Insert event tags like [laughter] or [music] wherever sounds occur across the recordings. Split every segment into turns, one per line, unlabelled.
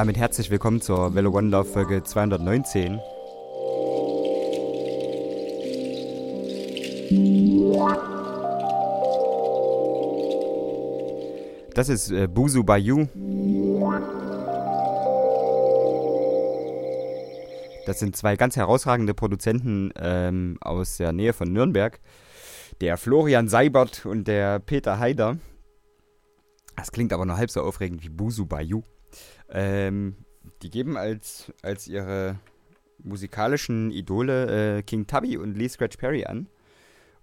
damit herzlich willkommen zur Velo One Love Folge 219. Das ist äh, Buzu Bayou. Das sind zwei ganz herausragende Produzenten ähm, aus der Nähe von Nürnberg. Der Florian Seibert und der Peter Haider. Das klingt aber nur halb so aufregend wie Buzu Bayou. Ähm, die geben als, als ihre musikalischen Idole äh, King Tubby und Lee Scratch Perry an.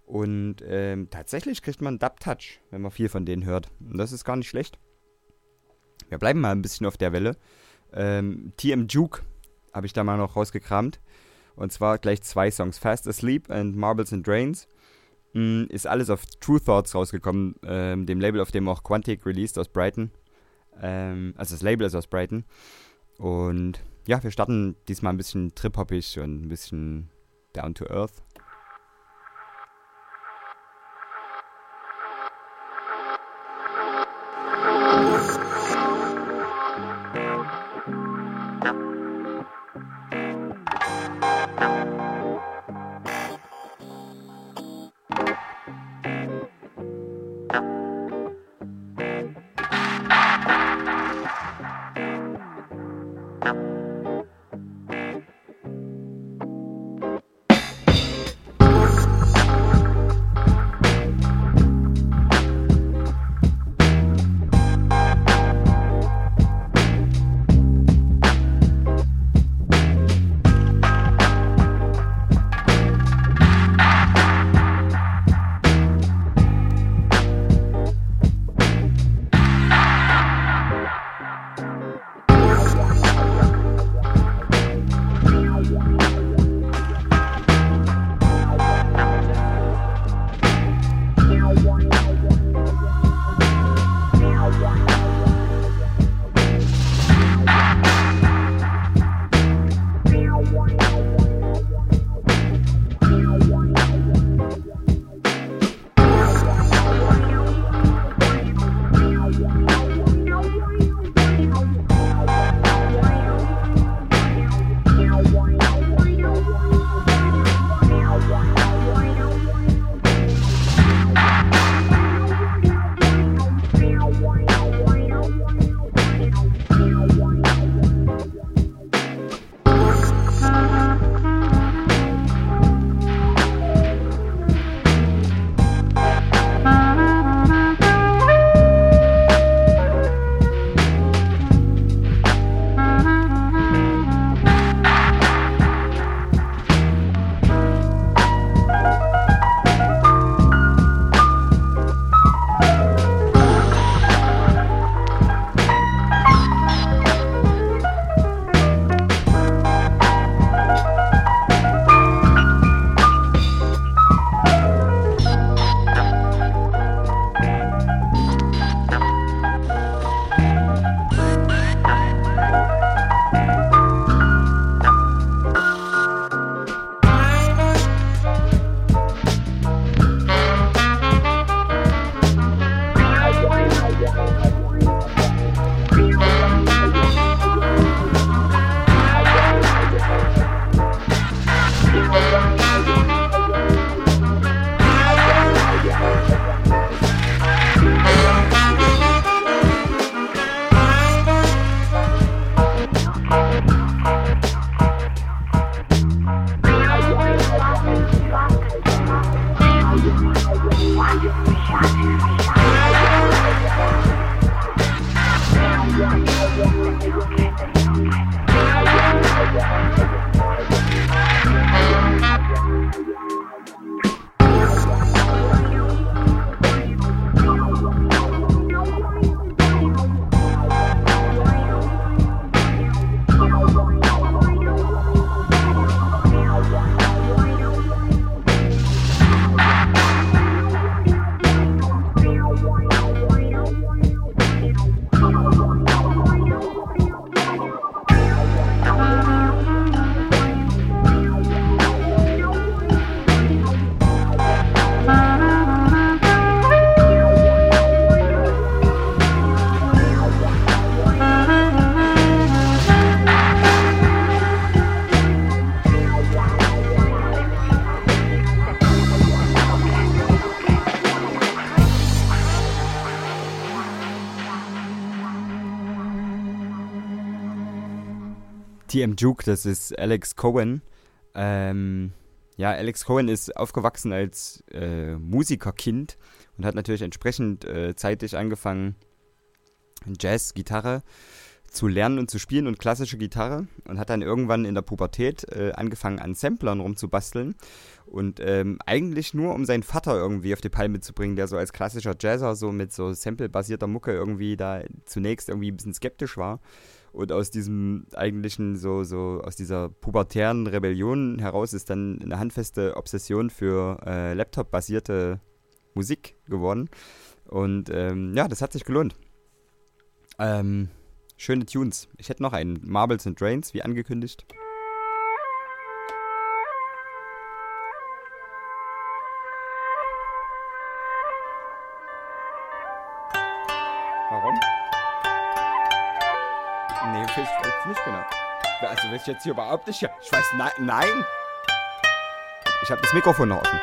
Und ähm, tatsächlich kriegt man Dub Touch, wenn man viel von denen hört. Und das ist gar nicht schlecht. Wir bleiben mal ein bisschen auf der Welle. Ähm, TM Juke habe ich da mal noch rausgekramt. Und zwar gleich zwei Songs: Fast Asleep and Marbles and Drains. Mm, ist alles auf True Thoughts rausgekommen, ähm, dem Label, auf dem auch Quantic released aus Brighton. Ähm, also das Label ist aus Brighton. Und ja, wir starten diesmal ein bisschen trip-hoppig und ein bisschen down to earth. TM Juke, das ist Alex Cohen. Ähm, ja, Alex Cohen ist aufgewachsen als äh, Musikerkind und hat natürlich entsprechend äh, zeitig angefangen, Jazz, Gitarre zu lernen und zu spielen und klassische Gitarre und hat dann irgendwann in der Pubertät äh, angefangen an Samplern rumzubasteln und ähm, eigentlich nur um seinen Vater irgendwie auf die Palme zu bringen, der so als klassischer Jazzer so mit so Sample-basierter Mucke irgendwie da zunächst irgendwie ein bisschen skeptisch war und aus diesem eigentlichen, so, so, aus dieser pubertären Rebellion heraus ist dann eine handfeste Obsession für äh, Laptop-basierte Musik geworden. Und ähm, ja, das hat sich gelohnt. Ähm, schöne Tunes. Ich hätte noch einen Marbles and Drains, wie angekündigt. Warum? Nee, ich weiß nicht genau. Also weiß ich jetzt hier überhaupt nicht. Ich weiß, nein, nein. Ich habe das Mikrofon noch offen.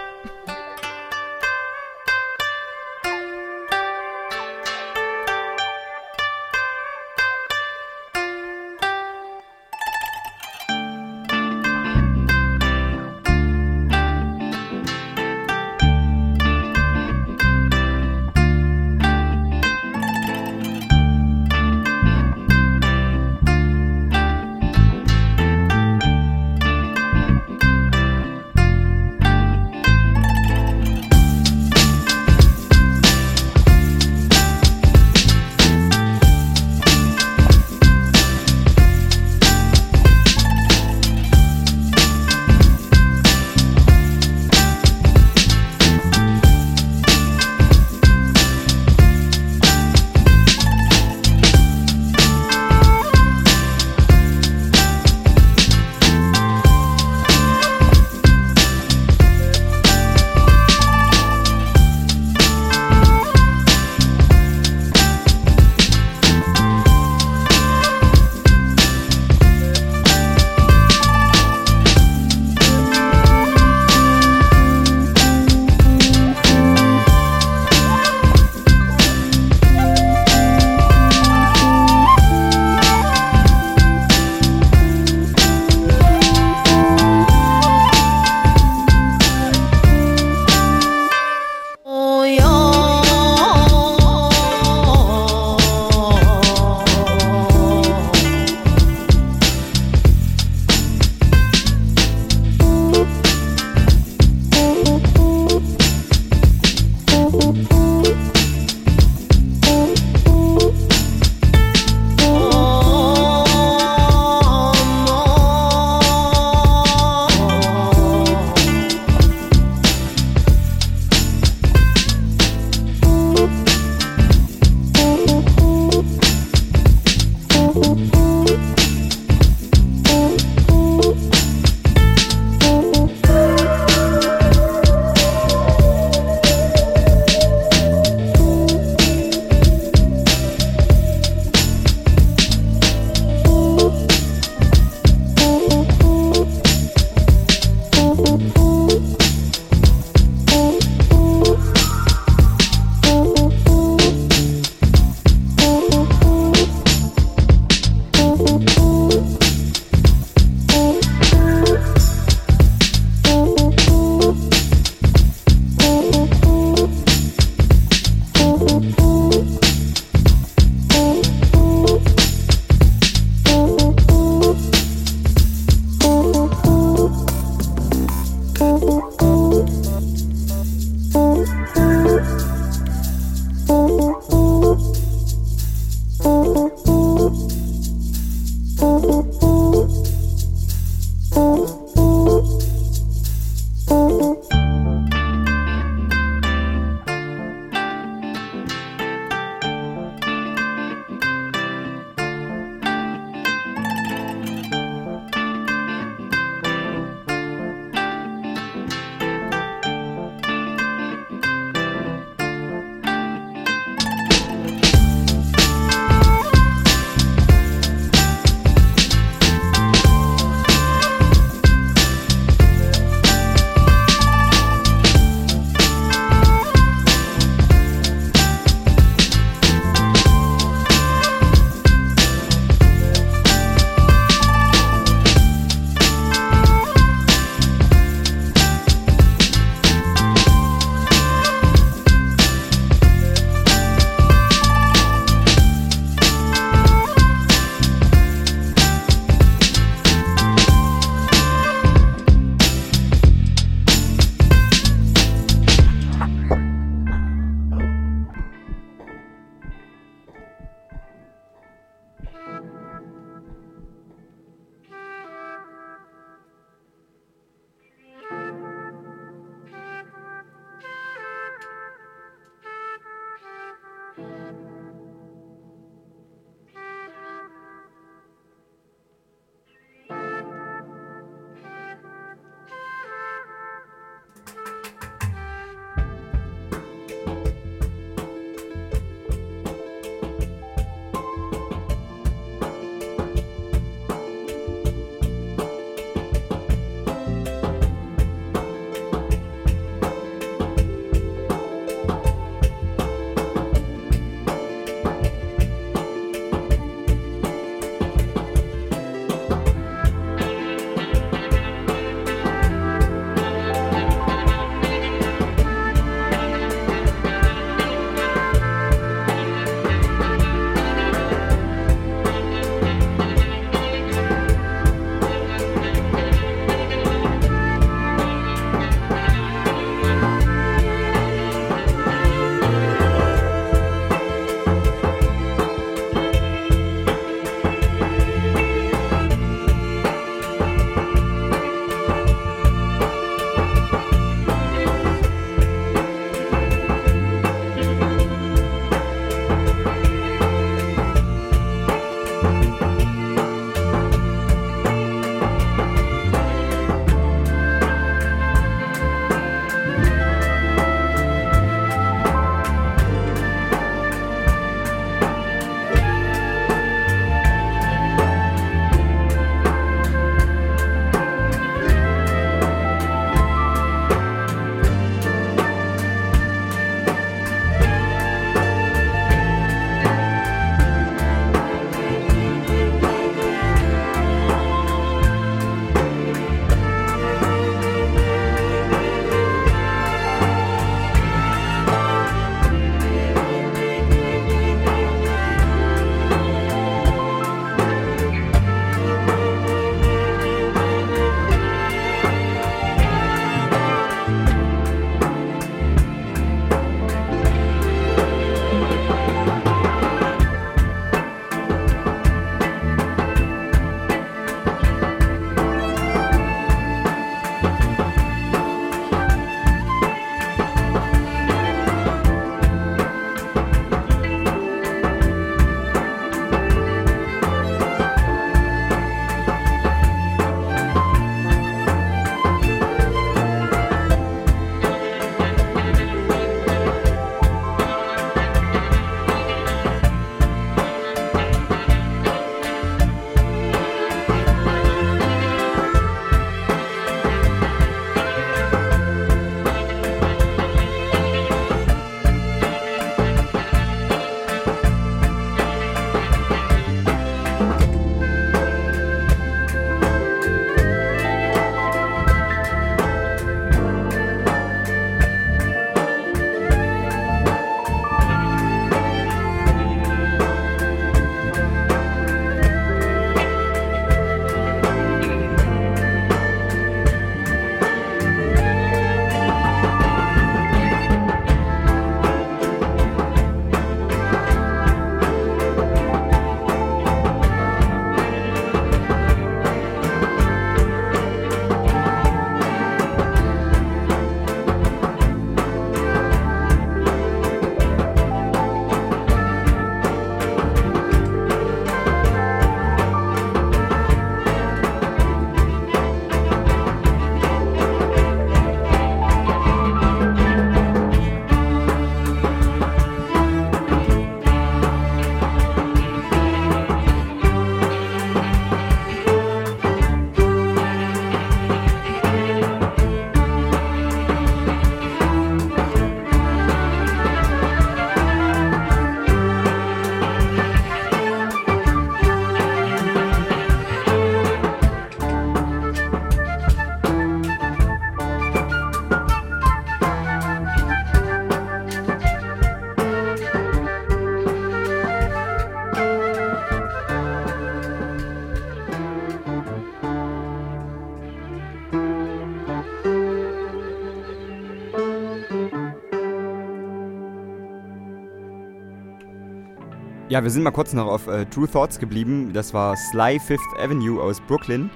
Ja, wir sind mal kurz noch auf äh, True Thoughts geblieben. Das war Sly Fifth Avenue aus Brooklyn.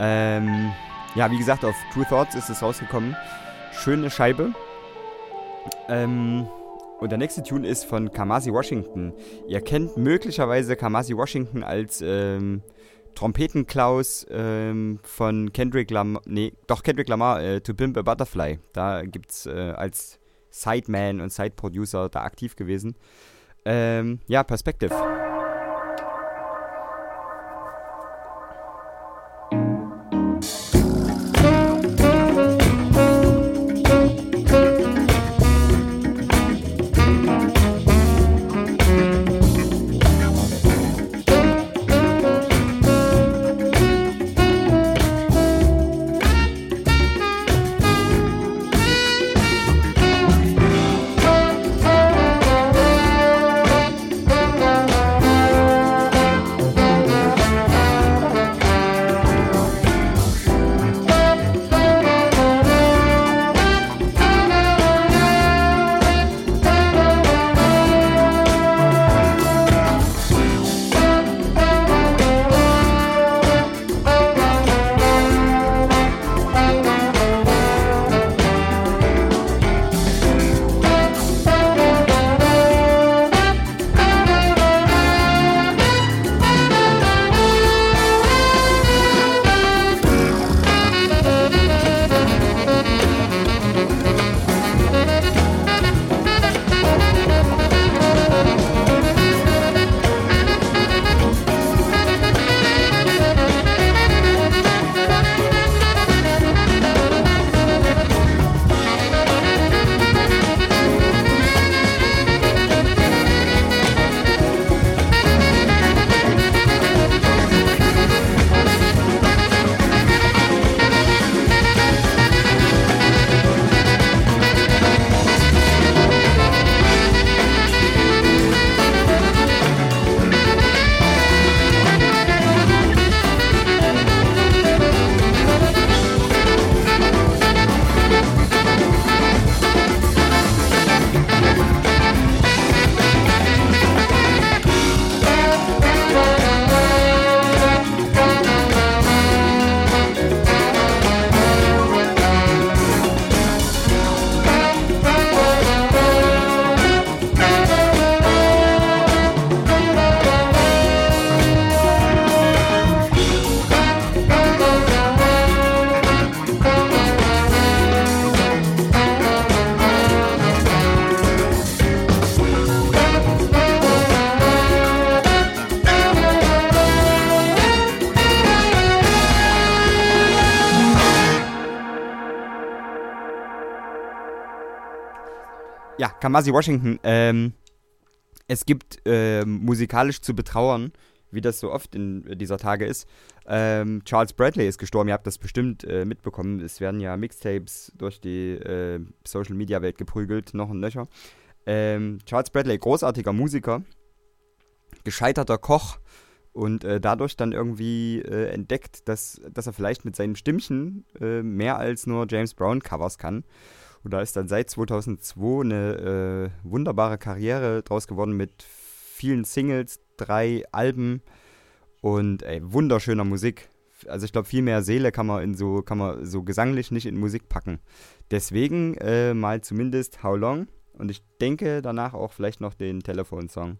Ähm, ja, wie gesagt, auf True Thoughts ist es rausgekommen. Schöne Scheibe. Ähm, Und der nächste Tune ist von Kamasi Washington. Ihr kennt möglicherweise Kamasi Washington als ähm, Trompetenklaus ähm, von Kendrick Lamar, nee, doch Kendrick Lamar, äh, To Pimp a Butterfly. Da gibt es äh, als Sideman und Sideproducer da aktiv gewesen. Ähm, ja, Perspective. Kamasi Washington, ähm, es gibt äh, musikalisch zu betrauern, wie das so oft in dieser Tage ist. Ähm, Charles Bradley ist gestorben, ihr habt das bestimmt äh, mitbekommen. Es werden ja Mixtapes durch die äh, Social Media Welt geprügelt, noch und nöcher. Ähm, Charles Bradley, großartiger Musiker, gescheiterter Koch und äh, dadurch dann irgendwie äh, entdeckt, dass, dass er vielleicht mit seinem Stimmchen äh, mehr als nur James Brown Covers kann. Und da ist dann seit 2002 eine äh, wunderbare Karriere draus geworden mit vielen Singles, drei Alben und ey, wunderschöner Musik. Also ich glaube, viel mehr Seele kann man in so, kann man so gesanglich nicht in Musik packen. Deswegen äh, mal zumindest How Long und ich denke danach auch vielleicht noch den Telefonsong.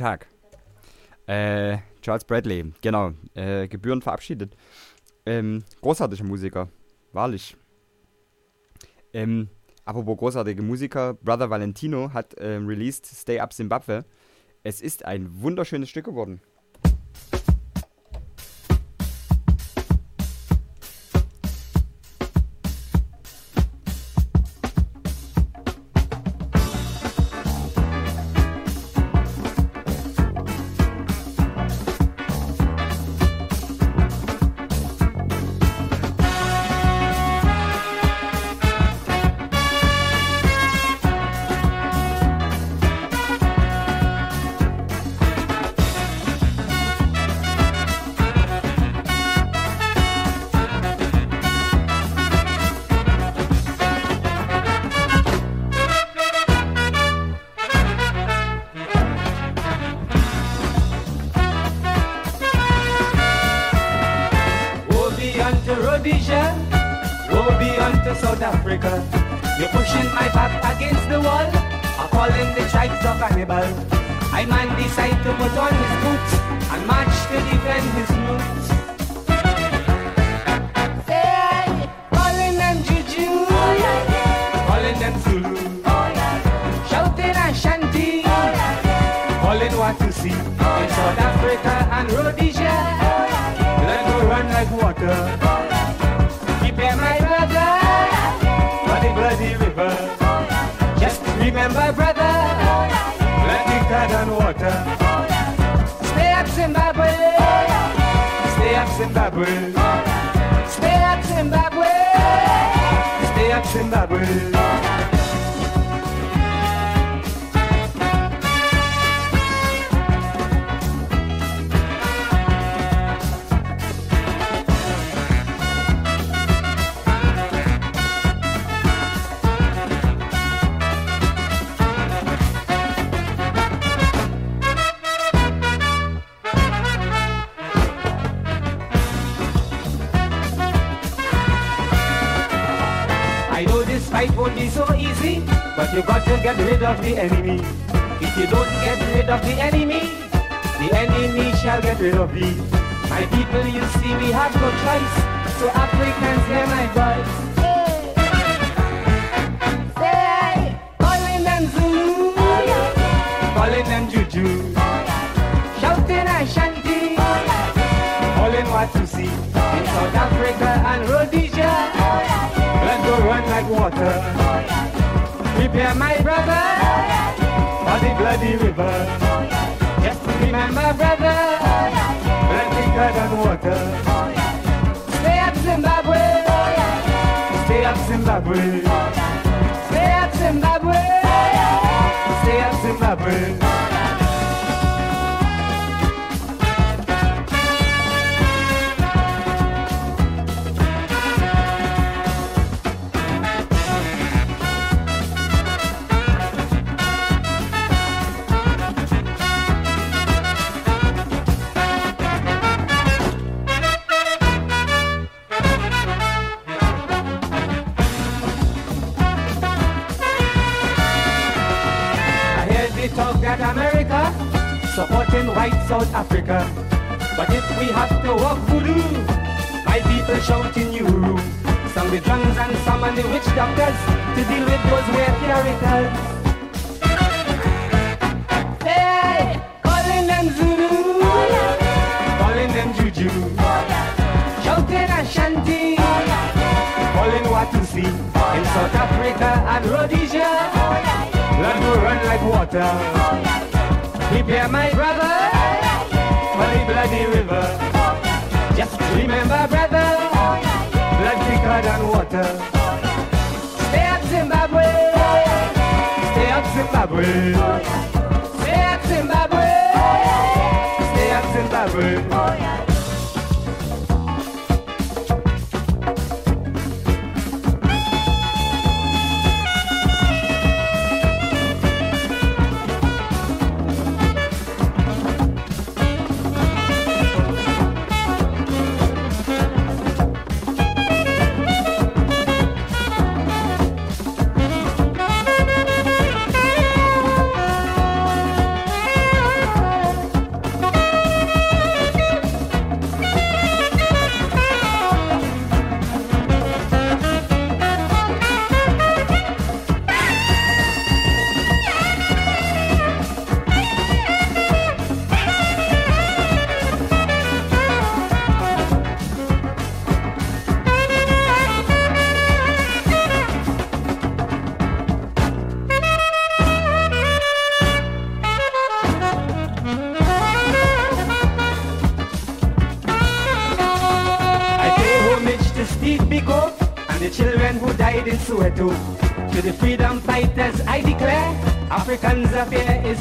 Tag. Äh, Charles Bradley, genau, äh, Gebühren verabschiedet. Ähm, großartiger Musiker, wahrlich. Ähm, apropos großartige Musiker, Brother Valentino hat ähm, released Stay Up Zimbabwe. Es ist ein wunderschönes Stück geworden. easy, but you got to get rid of the enemy. If you don't get rid of the enemy, the enemy shall get rid of thee. My people, you see, we have no choice. So Africans, hear my voice. Calling them juju, shouting and shanty, calling what to see in South Africa and Rhodesia. Blood will run like water. Prepare my brother for the bloody river. Just remember, brother, blood, and water. Stay up, Zimbabwe. Stay up, Zimbabwe. South Africa. But if we have to walk voodoo, my people shout in Uru. Some with drums and some and the witch doctors to deal with those weird characters. Hey, calling them Zulu, oh, yeah. calling them Juju, oh, yeah. shouting and chanting, oh, yeah. calling what you see
in South Africa and Rhodesia. Blood will run like water prepare my brother for the bloody river. Just remember, brother, blood thicker than water. Stay up, Zimbabwe. Stay up, Zimbabwe. Stay up, Zimbabwe. Stay up, Zimbabwe.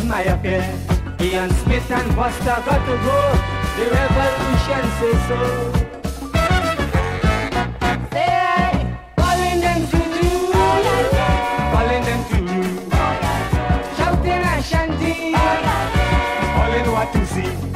My affair. Ian Smith and Buster got to go. The revolution says so. Hey, calling them to calling them to you shouting chanting, calling what to see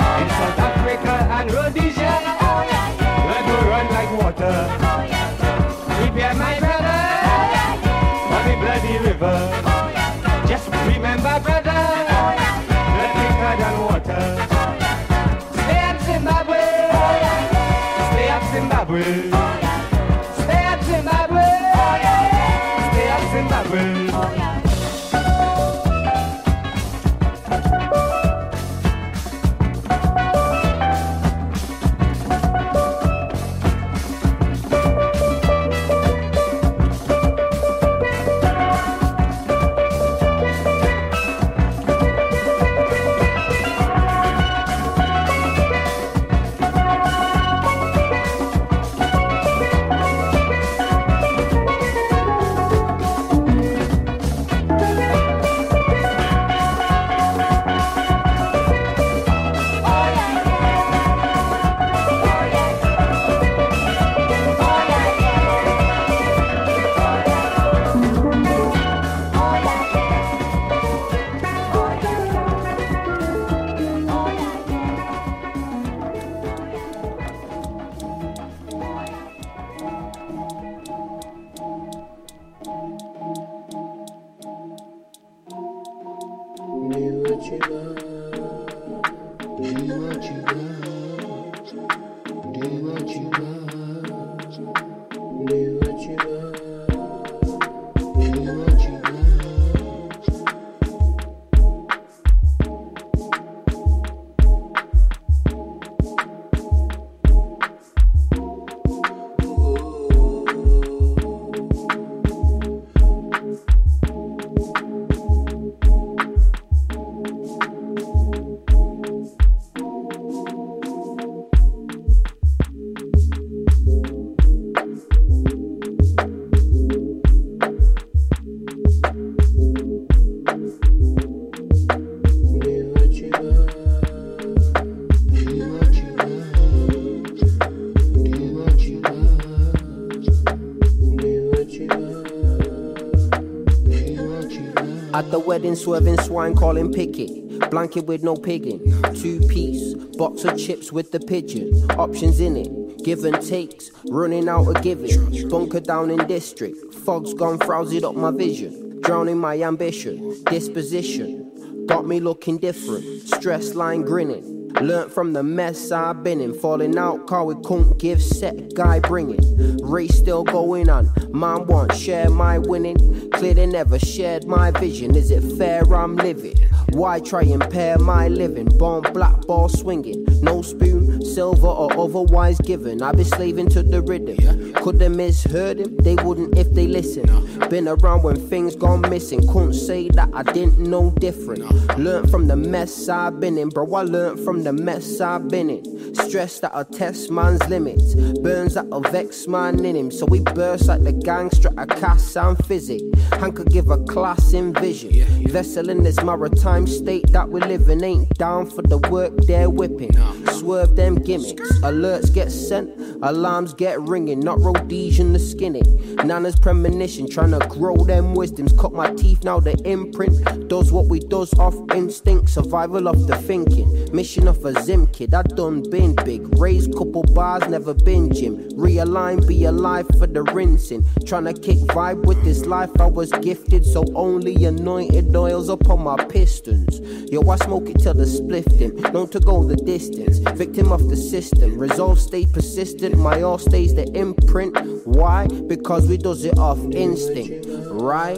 the
wedding, swerving swine calling picket. Blanket with no pigging. Two piece, box of chips with the pigeon. Options in it, give and takes. Running out of giving. Bunker down in district. Fog's gone frowsed up my vision. Drowning my ambition. Disposition. Got me looking different. Stress line grinning. Learned from the mess I've been in. Falling out, car we couldn't give set. Guy bringing. Race still going on. Man want share my winning. Clear they never shared my vision. Is it fair I'm living? Why try and pair my living? Born black ball swinging. No spoon, silver or otherwise given. I be slaving to the rhythm. Could they misheard him? They wouldn't if they listen. Been around when things gone missing. Couldn't say that I didn't know different. Learned from the mess I've been in, bro. I learned from the mess I've been in. Stress that'll test man's limits. Burns that'll vex man in him. So we burst like the gangster at cast and physic. Hank could give a class in vision. Vessel in this maritime state that we live in ain't down for the work they're whipping. Swerve them gimmicks. Alerts get sent, alarms get ringing. Not Rhodesian the skinny. Nana's premonition, trying to grow them wisdoms. Cut my teeth now, the imprint. Does what we does off instinct. Survival of the thinking. Mission of a Zim kid, I done been big. Raised couple bars, never been gym. Realign, be alive for the rinsing. Trying to kick vibe with this life I was gifted. So only anointed oils upon my pistons. Yo, I smoke it till the splifting. Known to go the distance. Victim of the system. Resolve stay persistent. My all stays the imprint. Why? Because we does it off instinct. Right?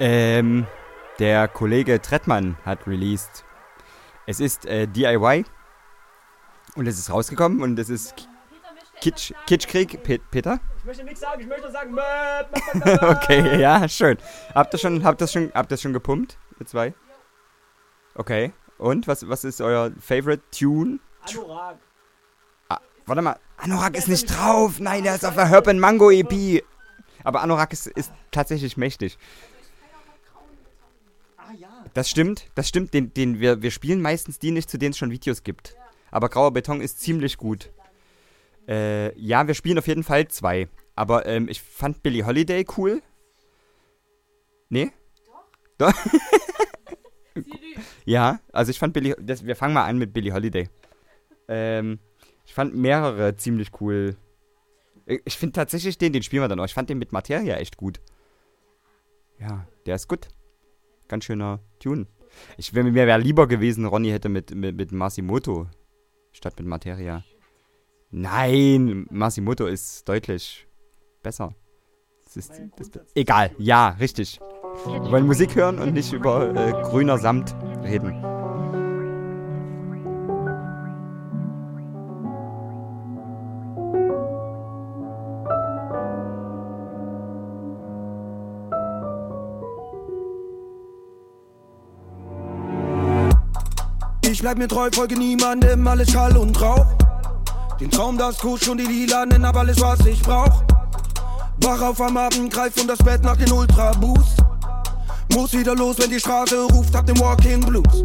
Ähm, der Kollege Trettmann hat released. Es ist äh, DIY und es ist rausgekommen und es ist Kitsch, Kitschkrieg, Pe Peter?
Ich möchte nichts sagen, ich möchte nur sagen. [laughs]
okay, ja, schön. Habt ihr schon, habt ihr schon, habt ihr schon gepumpt, ihr zwei? Okay. Und was, was ist euer Favorite Tune?
Anorak.
Ah, warte mal, Anorak ist nicht drauf. Nein, der ist auf der Herb and Mango EP. Aber Anorak ist, ist tatsächlich mächtig.
Ah ja.
Das stimmt, das stimmt. Den, den wir, wir spielen meistens die nicht, zu denen es schon Videos gibt. Aber Grauer Beton ist ziemlich gut. Äh, ja, wir spielen auf jeden Fall zwei. Aber ähm, ich fand Billie Holiday cool. Nee? Doch. Doch. [laughs] ja, also ich fand Billie. Das, wir fangen mal an mit Billie Holiday. Ähm, ich fand mehrere ziemlich cool. Ich, finde tatsächlich den, den spielen wir dann auch. Ich fand den mit Materia echt gut. Ja, der ist gut. Ganz schöner Tune. Ich, mir wäre lieber gewesen, Ronny hätte mit, mit, mit Masimoto statt mit Materia. Nein, Masimoto ist deutlich besser. Das ist, das, egal, ja, richtig. Wir wollen Musik hören und nicht über äh, grüner Samt reden.
Ich bleib mir treu, folge niemandem, alles Schall und Rauch. Den Traum, das Kusch und die Lilanen, hab alles, was ich brauch. Wach auf am Abend, greif um das Bett nach den Ultra Boost. Muss wieder los, wenn die Straße ruft, hab den Walking Blues.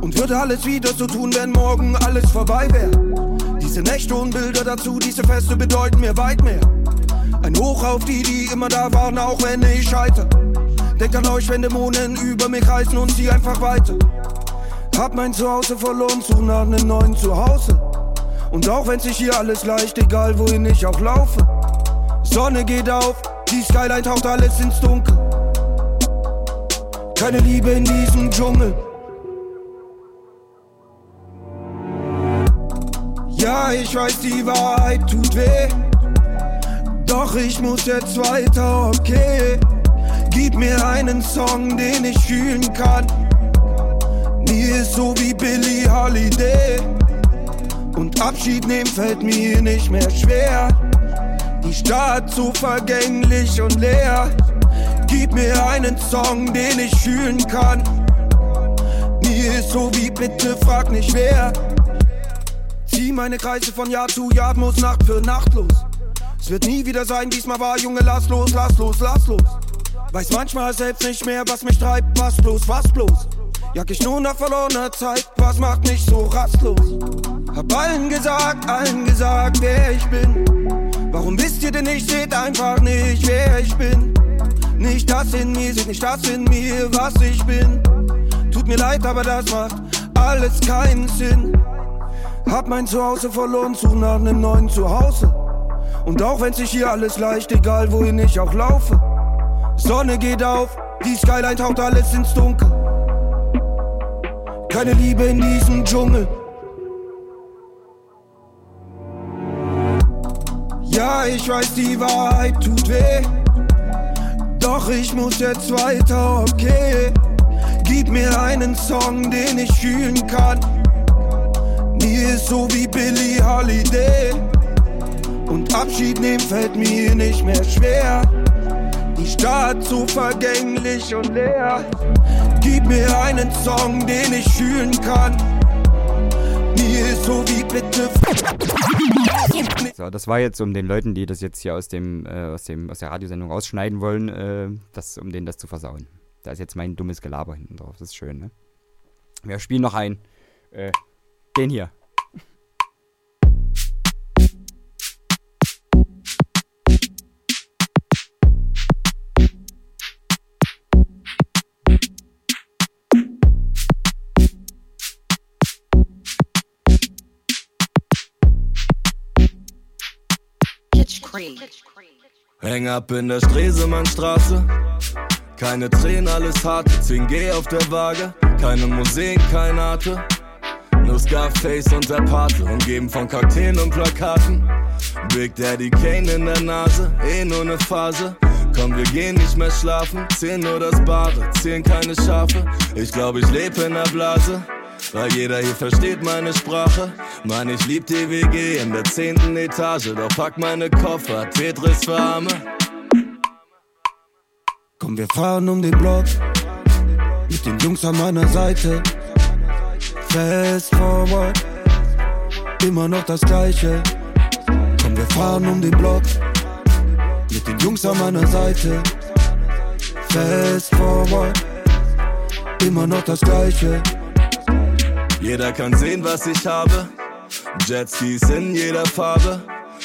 Und würde alles wieder so tun, wenn morgen alles vorbei wär. Diese Nächte und Bilder dazu, diese Feste bedeuten mir weit mehr. Ein Hoch auf die, die immer da waren, auch wenn ich scheiter. Denk an euch, wenn Dämonen über mich reißen und zieh einfach weiter. Hab mein Zuhause verloren, such nach nem neuen Zuhause. Und auch wenn sich hier alles leicht, egal wohin ich auch laufe. Sonne geht auf, die Skyline taucht alles ins Dunkel. Keine Liebe in diesem Dschungel. Ja, ich weiß, die Wahrheit tut weh. Doch ich muss jetzt weiter, okay. Gib mir einen Song, den ich fühlen kann. Mir ist so wie Billie Holiday. Und Abschied nehmen fällt mir nicht mehr schwer. Die Stadt so vergänglich und leer. Gib mir einen Song, den ich fühlen kann. Mir ist so wie bitte frag nicht wer. Zieh meine Kreise von Jahr zu Jahr, muss Nacht für Nacht los. Es wird nie wieder sein, diesmal war Junge, lass los, lass los, lass los. Weiß manchmal selbst nicht mehr, was mich treibt, was bloß, was bloß. Jag ich nur nach verlorener Zeit, was macht mich so rastlos? Hab allen gesagt, allen gesagt, wer ich bin. Warum wisst ihr denn nicht, seht einfach nicht, wer ich bin? Nicht das in mir, seht nicht das in mir, was ich bin. Tut mir leid, aber das macht alles keinen Sinn. Hab mein Zuhause verloren, such nach nem neuen Zuhause. Und auch wenn sich hier alles leicht, egal wohin ich auch laufe. Sonne geht auf, die Skyline taucht alles ins Dunkel. Keine Liebe in diesem Dschungel. Ja, ich weiß, die Wahrheit tut weh. Doch ich muss jetzt weiter, okay. Gib mir einen Song, den ich fühlen kann. Mir ist so wie Billie Holiday. Und Abschied nehmen fällt mir nicht mehr schwer. Die Stadt so vergänglich und leer. Gib mir einen Song, den ich fühlen kann. So.
So, das war jetzt um den Leuten, die das jetzt hier aus dem, äh, aus dem, aus der Radiosendung rausschneiden wollen, äh, das, um denen das zu versauen. Da ist jetzt mein dummes Gelaber hinten drauf. Das ist schön, ne? Wir spielen noch ein. Äh, den hier.
Häng ab in der Stresemannstraße. Keine Tränen, alles harte. 10G auf der Waage. Keine Musik, kein Arte. Nur Scarface und der Pate. Umgeben von Kakteen und Plakaten. Big Daddy Kane in der Nase. Eh nur ne Phase. Komm, wir gehen nicht mehr schlafen. Zählen nur das Bare. Zählen keine Schafe. Ich glaub, ich lebe in der Blase. Weil jeder hier versteht meine Sprache. Mann, ich lieb die WG in der zehnten Etage. Doch pack meine Koffer, Tetris für Arme.
Komm, wir fahren um den Block. Mit den Jungs an meiner Seite. Fast forward. Immer noch das Gleiche. Komm, wir fahren um den Block. Mit den Jungs an meiner Seite. Fast forward. Immer noch das Gleiche.
Jeder kann sehen, was ich habe. Jetskis in jeder Farbe.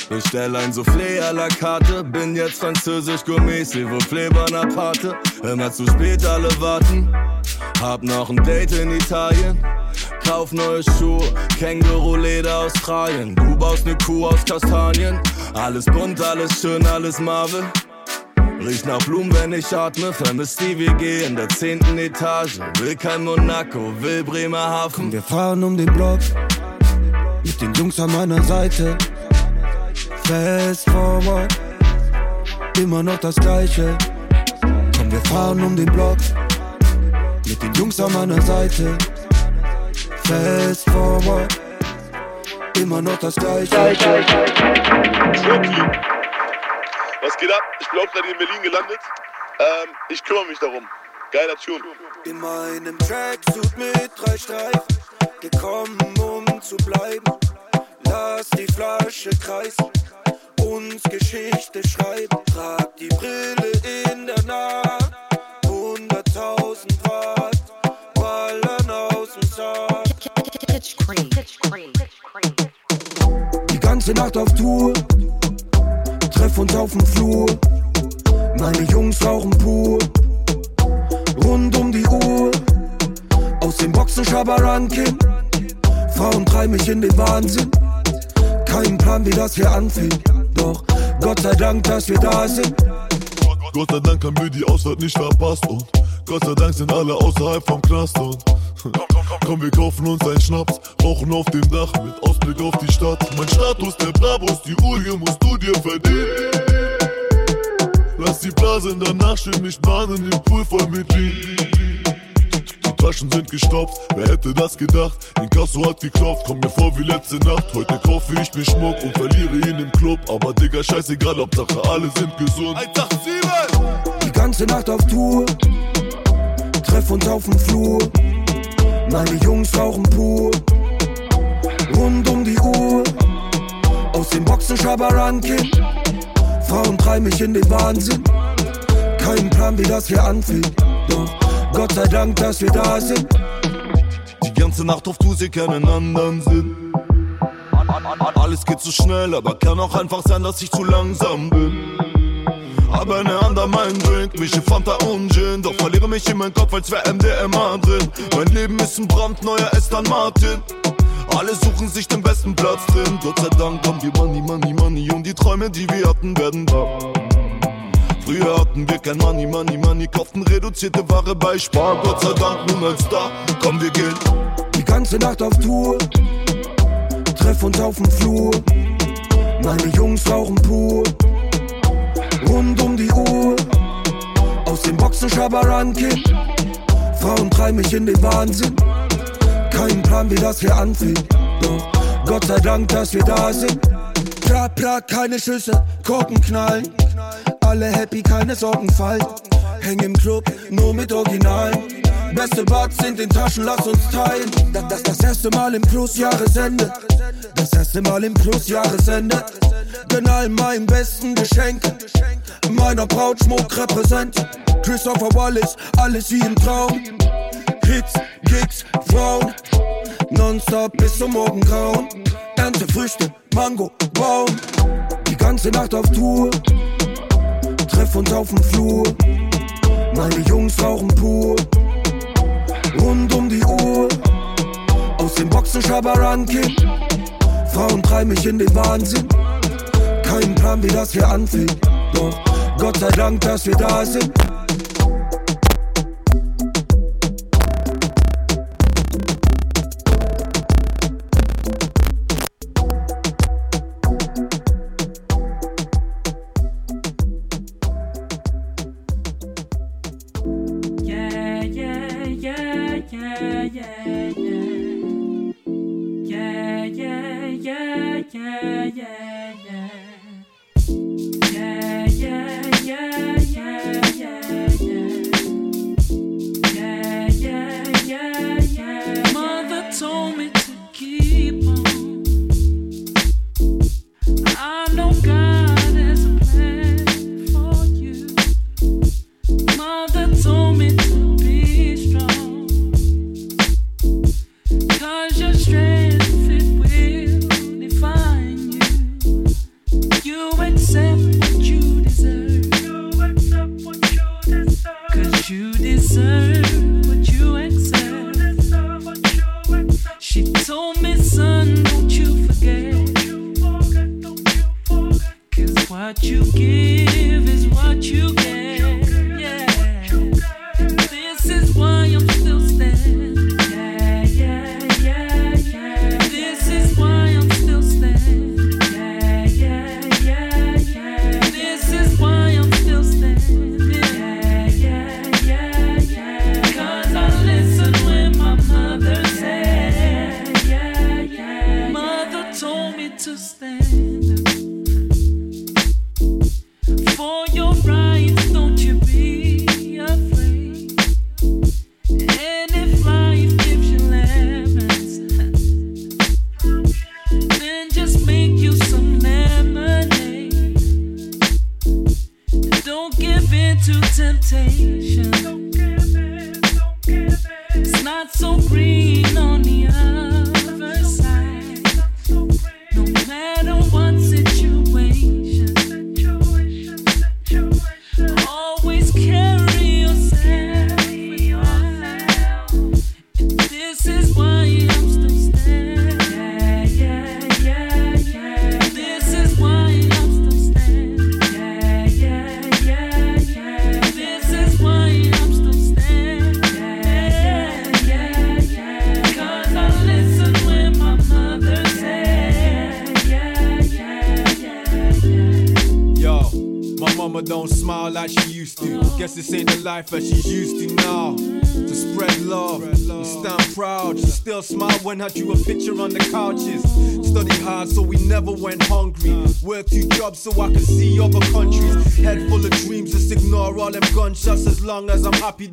Bestell ein Soufflé à la carte. Bin jetzt französisch Gourmet, s'il vous Bonaparte. Immer zu spät, alle warten. Hab noch ein Date in Italien. Kauf neue Schuhe, Känguru-Leder Australien. Du baust ne Kuh aus Kastanien. Alles bunt, alles schön, alles Marvel. Riecht nach Blumen, wenn ich atme. Vermisst die WG in der zehnten Etage. Will kein Monaco, will Bremerhaven.
Wir fahren um den Block. Mit den Jungs an meiner Seite. Fast forward. Immer noch das Gleiche. Komm, wir fahren um den Block. Mit den Jungs an meiner Seite. Fast forward. Immer noch das Gleiche.
Was geht ab? Ich bin auch gerade in Berlin gelandet. Ähm, ich kümmere mich darum. Geiler Tune.
In meinem Tracksuit mit drei Streifen, gekommen um zu bleiben. Lass die Flasche kreisen, uns Geschichte schreiben. Trag die Brille in der Nacht, 100.000 Watt, ballern aus dem Sack.
Cream.
Die ganze Nacht auf Tour, treff uns auf dem Flur. Meine Jungs rauchen pur, rund um die Uhr. Aus dem Boxen Schabarankin, Frauen treiben mich in den Wahnsinn. Kein Plan, wie das hier anfängt, doch Gott sei Dank, dass wir da sind.
Gott sei Dank haben wir die Ausfahrt nicht verpasst und Gott sei Dank sind alle außerhalb vom Knast und Komm, wir kaufen uns einen Schnaps, rauchen auf dem Dach mit Ausblick auf die Stadt. Mein Status, der Bravos, die Uhr hier musst du dir verdienen. Lass die Blasen danach schön nicht bahnen, den Pool voll mit. Die Taschen sind gestopft, wer hätte das gedacht? Den Kasso hat geklopft, komm mir vor wie letzte Nacht. Heute kaufe ich mir Schmuck und verliere ihn im Club. Aber Digga, scheißegal, Hauptsache alle sind gesund. 187!
Die ganze Nacht auf Tour, treff uns auf dem Flur. Meine Jungs rauchen pur, rund um die Uhr. Aus dem Boxen Schabarankin, Frauen treiben mich in den Wahnsinn. Kein Plan, wie das hier anfängt, doch Gott sei Dank, dass wir da sind.
Die ganze Nacht auf Tour, sie keinen anderen Sinn. Alles geht zu schnell, aber kann auch einfach sein, dass ich zu langsam bin. Aber eine andere mein Drink, mische Fanta und Gin. Doch verliere mich in meinem Kopf, als wär MDMA drin. Mein Leben ist ein brandneuer Aston Martin. Alle suchen sich den besten Platz drin. Gott sei Dank haben wir Money, Money, Money Und die Träume, die wir hatten, werden wahr Früher hatten wir kein Money, Money, Money Kauften reduzierte Ware bei Spar. Gott sei Dank nun als Star, komm wir gehen.
Die ganze Nacht auf Tour, treff uns auf dem Flur. Meine Jungs rauchen pur, rund um die Uhr. Aus dem Boxen Schabarankin, Frauen treiben mich in den Wahnsinn. Kein Plan, wie das hier anfängt, doch Gott sei Dank, dass wir da sind. Pla, pla, keine Schüsse, Korken knallen. Alle happy, keine Sorgen fallen. Häng im Club, nur mit Originalen. Beste Buds in den Taschen, lass uns teilen. Das, das, das erste Mal im Plus-Jahresende. Das erste Mal im Plus-Jahresende. Gönn all meinen besten Geschenke. Meiner Braut Schmuck repräsent. Christopher Wallace, alles wie im Traum. Hits, Gigs, Frauen. Nonstop bis zum Morgengrauen. Ernte Früchte, Mango, Baum. Die ganze Nacht auf Tour. Treff uns auf dem Flur. Meine Jungs rauchen pur. Rund um die Uhr. Aus dem Boxen Schabarankin. Frauen treiben mich in den Wahnsinn. Kein Plan, wie das hier anfängt. Doch Gott sei Dank, dass wir da sind.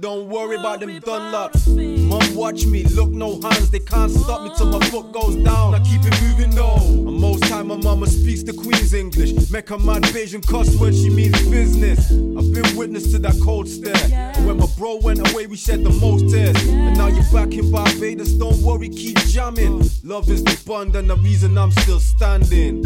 don't
worry about them Dunlops. Mom, watch me, look no hands, they can't stop me till my foot goes down. I keep it moving though. And most time my mama speaks the Queen's English. Make her mad Beijing cuss word, she means business. I've been witness to that cold stare. And when my bro went away, we shed the most tears. And now you're back in Barbados, don't worry, keep jamming. Love is the bond and the reason I'm still standing.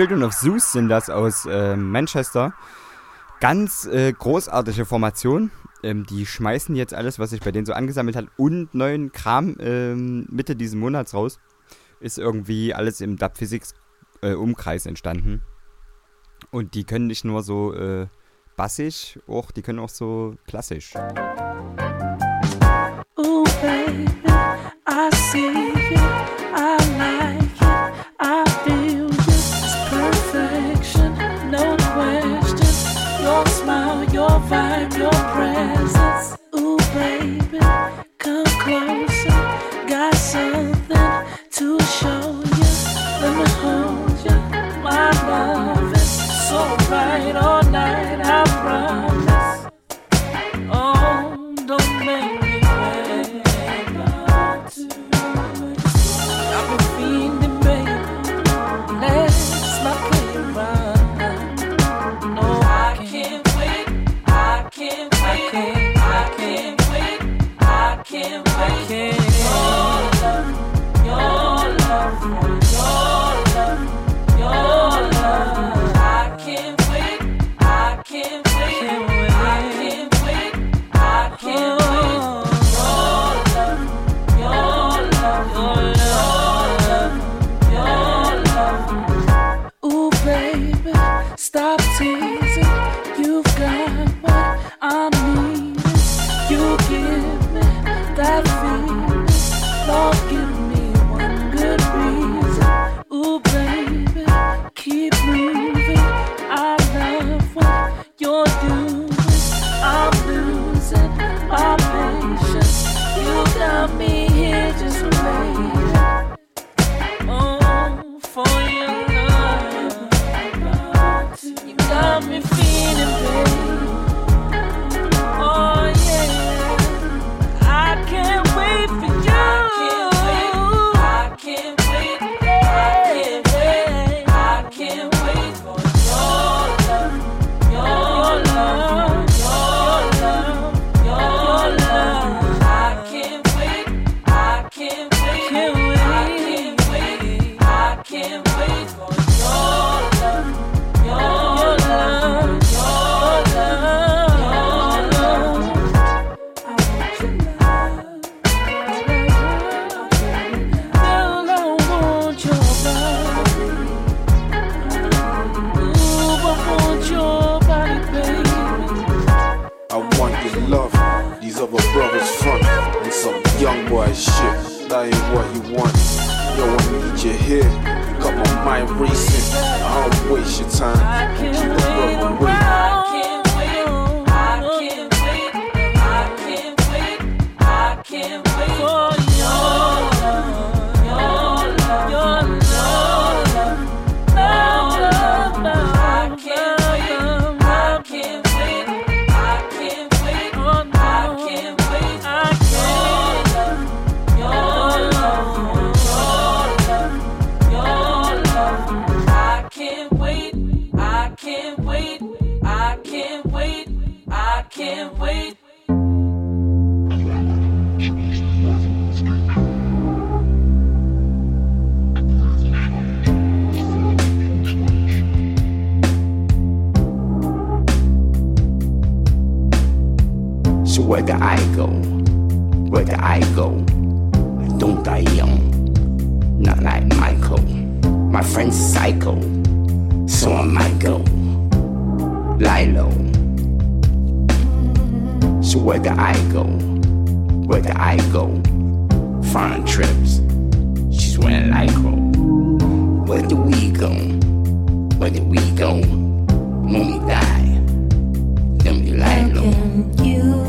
Children of Zeus sind das aus äh, Manchester. Ganz äh, großartige Formation. Ähm, die schmeißen jetzt alles, was sich bei denen so angesammelt hat, und neuen Kram ähm, Mitte dieses Monats raus. Ist irgendwie alles im Dub Physics äh, Umkreis entstanden. Und die können nicht nur so äh, bassig, auch, die können auch so klassisch.
Oh baby, I see you, I like Ooh, baby, come closer. Got
some. might ain't it. I don't waste your time. Keep
it
real. Where do I go? Where do I go? Don't die young? Not like Michael. My friend's psycho, so I might go. Lilo. So where do I go? Where do I go? Foreign trips. She's wearing lycra. Where do we go? Where do we go? When we die, then we lie low.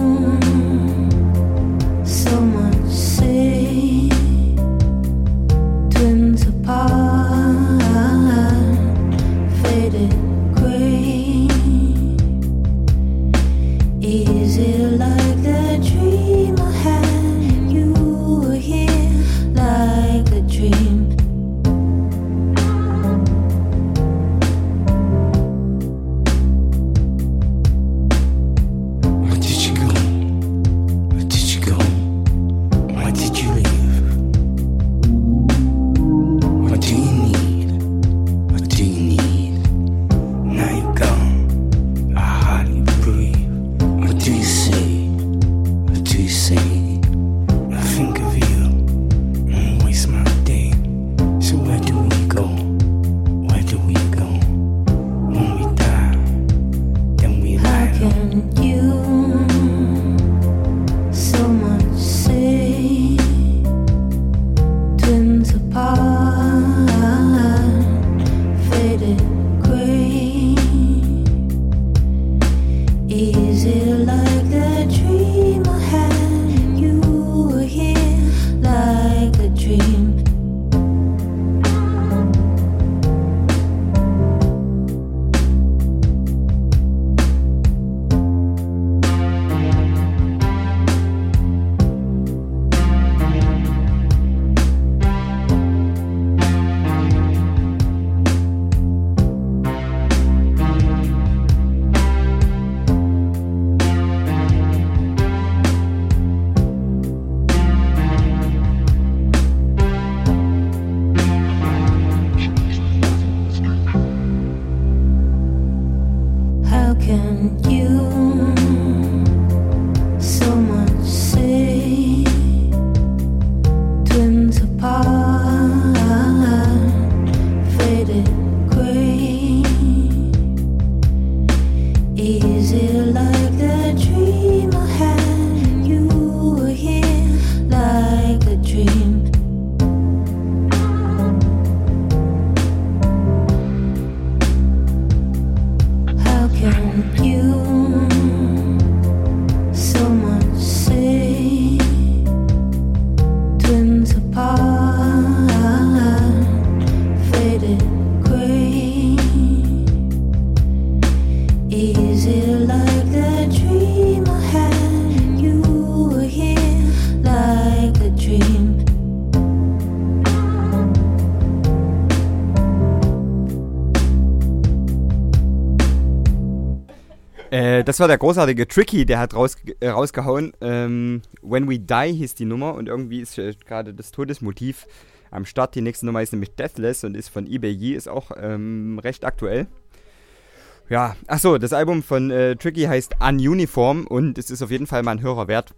war der großartige Tricky, der hat raus, äh, rausgehauen. Ähm, When We Die hieß die Nummer und irgendwie ist äh, gerade das Todesmotiv
am Start. Die nächste Nummer ist nämlich Deathless und ist von EBG, ist auch ähm, recht aktuell. Ja, achso, das Album von äh, Tricky heißt Ununiform und es ist auf jeden Fall mal ein Hörer wert.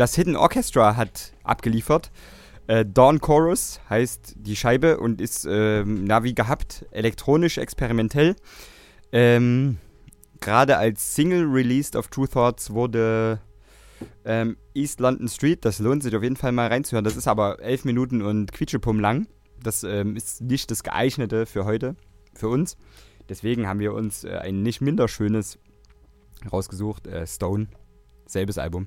Das Hidden Orchestra hat abgeliefert. Äh, Dawn Chorus heißt die Scheibe und ist, ähm, na wie gehabt, elektronisch experimentell. Ähm, Gerade als Single released auf True Thoughts wurde ähm, East London Street. Das lohnt sich auf jeden Fall mal reinzuhören. Das ist aber elf Minuten und quietschepum lang. Das ähm, ist nicht das geeignete für heute, für uns. Deswegen haben wir uns äh, ein nicht minder schönes rausgesucht. Äh, Stone, selbes Album.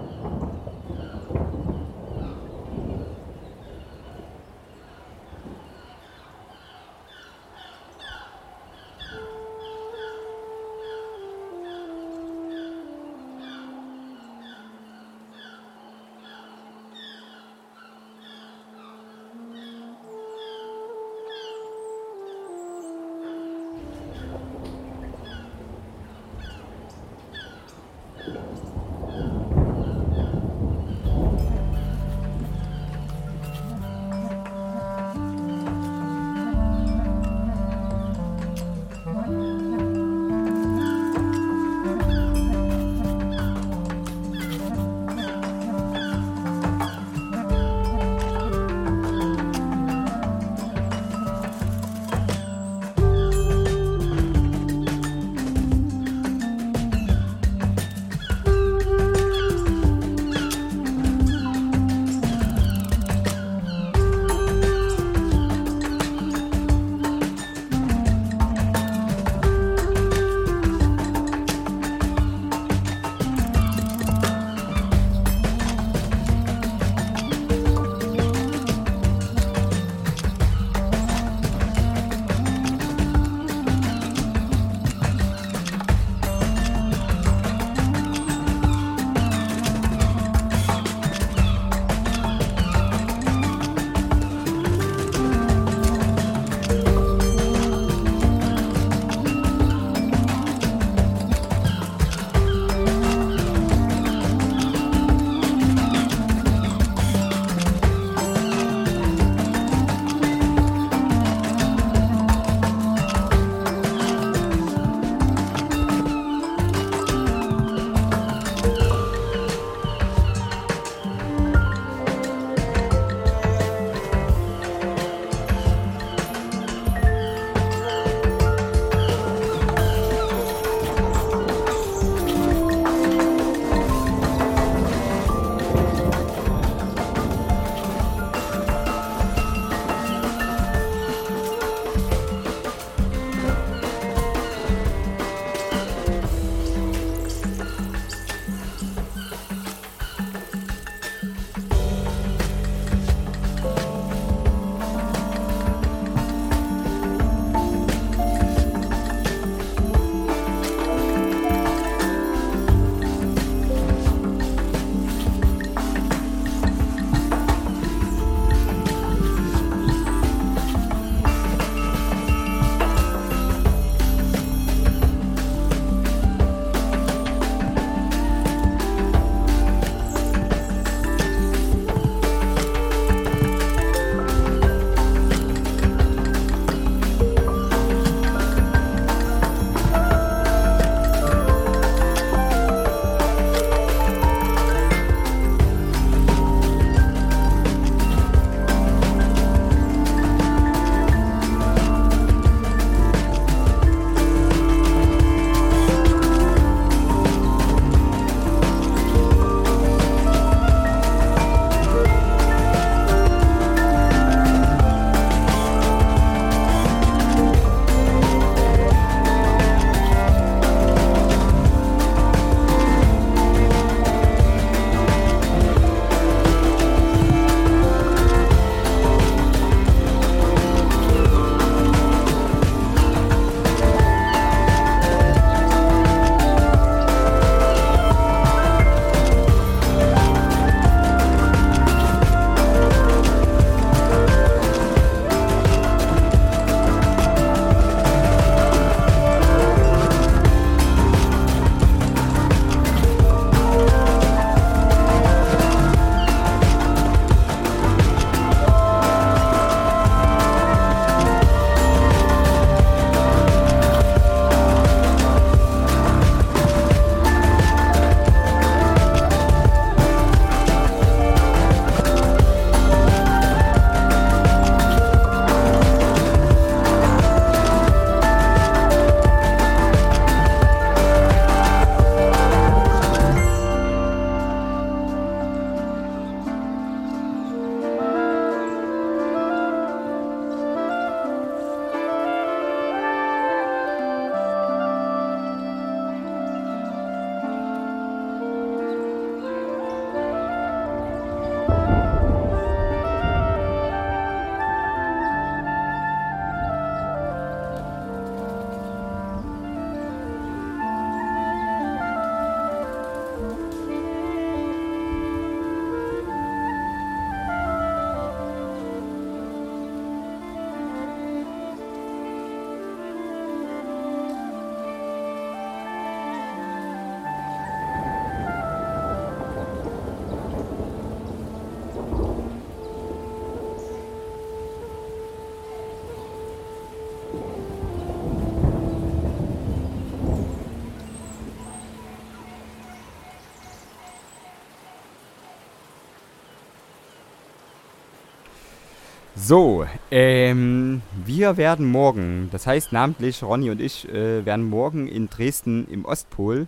So, ähm, wir werden morgen, das heißt namentlich Ronny und ich, äh, werden morgen in Dresden im Ostpol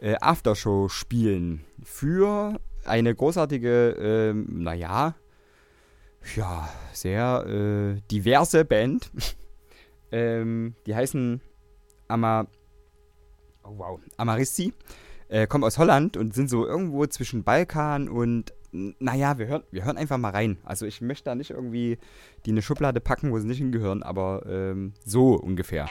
äh, Aftershow spielen. Für eine großartige, ähm, naja, ja, sehr äh, diverse Band. [laughs] ähm, die heißen Ama, oh wow, Amarissi. Äh, kommen aus Holland und sind so irgendwo zwischen Balkan und naja, wir hören, wir hören einfach mal rein. Also ich möchte da nicht irgendwie die in eine Schublade packen, wo sie nicht hingehören, aber ähm, so ungefähr.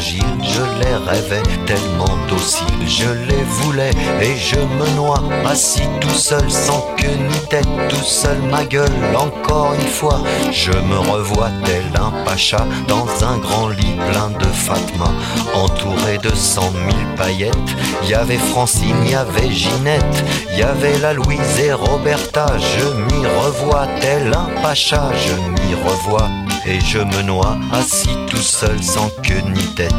Je les rêvais tellement dociles, je les voulais et je me noie, assis tout seul sans queue ni tête, tout seul ma gueule, encore une fois, je me revois tel un pacha dans un grand lit plein de Fatma, entouré de cent mille paillettes. Il y avait Francine, y avait Ginette, y avait la Louise et Roberta. Je m'y revois tel un pacha, je m'y revois et je me noie assis tout seul sans queue ni tête.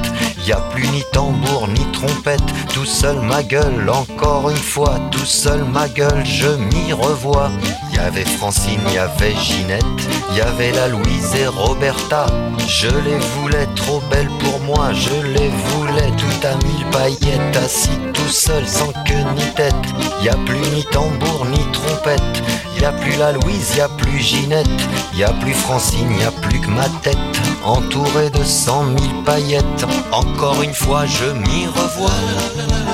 Y a plus ni tambour ni trompette, tout seul ma gueule, encore une fois, tout seul ma gueule, je m'y revois. Avait Francine, y avait Ginette, y avait la Louise et Roberta. Je les voulais trop belles pour moi, je les voulais tout à mille paillettes, assis tout seul sans queue ni tête. Y a plus ni tambour ni trompette, y a plus la Louise, y a plus Ginette, y a plus Francine, y a plus que ma tête, entourée de cent mille paillettes. Encore une fois, je m'y revois.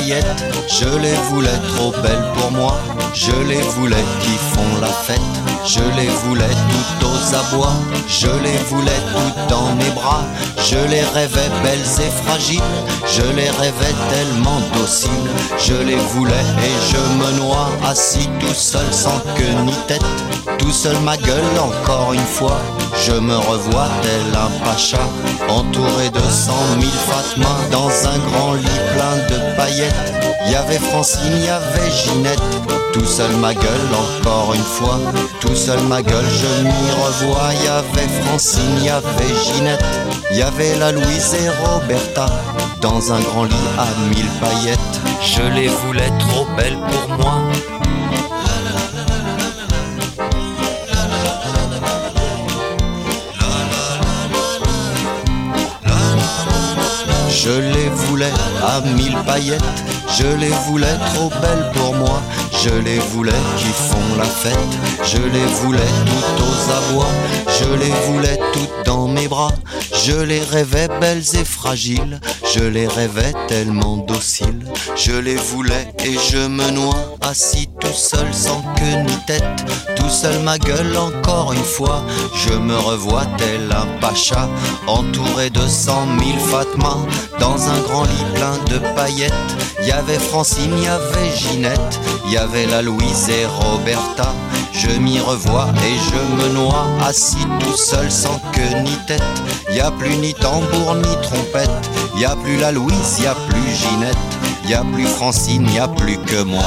Je les voulais trop belles pour moi, je les voulais qui font la fête, je les voulais toutes aux abois, je les voulais toutes dans mes bras, je les rêvais belles et fragiles, je les rêvais tellement dociles, je les voulais et je me noie assis tout seul sans queue ni tête, tout seul ma gueule encore une fois, je me revois tel un pacha, entouré de cent mille Fatma dans un grand lit plein de paillettes. Y avait Francine, y avait Ginette, tout seul ma gueule encore une fois, tout seul ma gueule je m'y revois. Y avait Francine, y avait Ginette, y avait la Louise et Roberta dans un grand lit à mille paillettes. Je les voulais trop belles pour moi. Je les voulais à mille paillettes, je les voulais trop belles pour moi, je les voulais qui font la fête, je les voulais toutes aux abois, je les voulais toutes dans mes bras, je les rêvais belles et fragiles, je les rêvais tellement dociles, je les voulais et je me noie assis tout seul sans queue ni tête, tout seul ma gueule encore une fois, je me revois tel un pacha, entouré de cent mille Fatma, dans un grand lit plein de paillettes. Y avait Francine, y avait Ginette, y avait la Louise et Roberta. Je m'y revois et je me noie assis tout seul sans queue ni tête. Y a plus ni tambour ni trompette, y a plus la Louise, y a plus Ginette, y a plus Francine, y a plus que moi.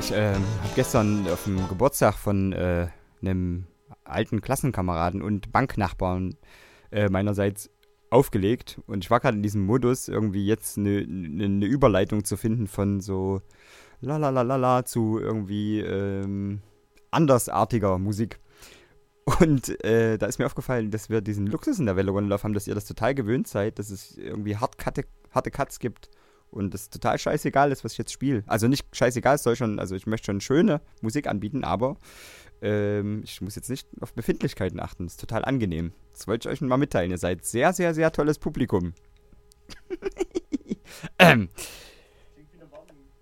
Ich ähm, habe gestern auf dem Geburtstag von äh, einem alten Klassenkameraden und Banknachbarn äh, meinerseits aufgelegt. Und ich war gerade in diesem Modus, irgendwie jetzt eine ne, ne Überleitung zu finden von so la la la la la zu irgendwie ähm, andersartiger Musik. Und äh, da ist mir aufgefallen, dass wir diesen Luxus in der Welle One Love haben, dass ihr das total gewöhnt seid, dass es irgendwie hart harte Cuts gibt und es total scheißegal ist, was ich jetzt spiele. Also nicht scheißegal, es soll schon, also ich möchte schon schöne Musik anbieten, aber ähm, ich muss jetzt nicht auf Befindlichkeiten achten. Das ist total angenehm. Das wollte ich euch mal mitteilen. Ihr seid sehr, sehr, sehr tolles Publikum. [laughs] ähm.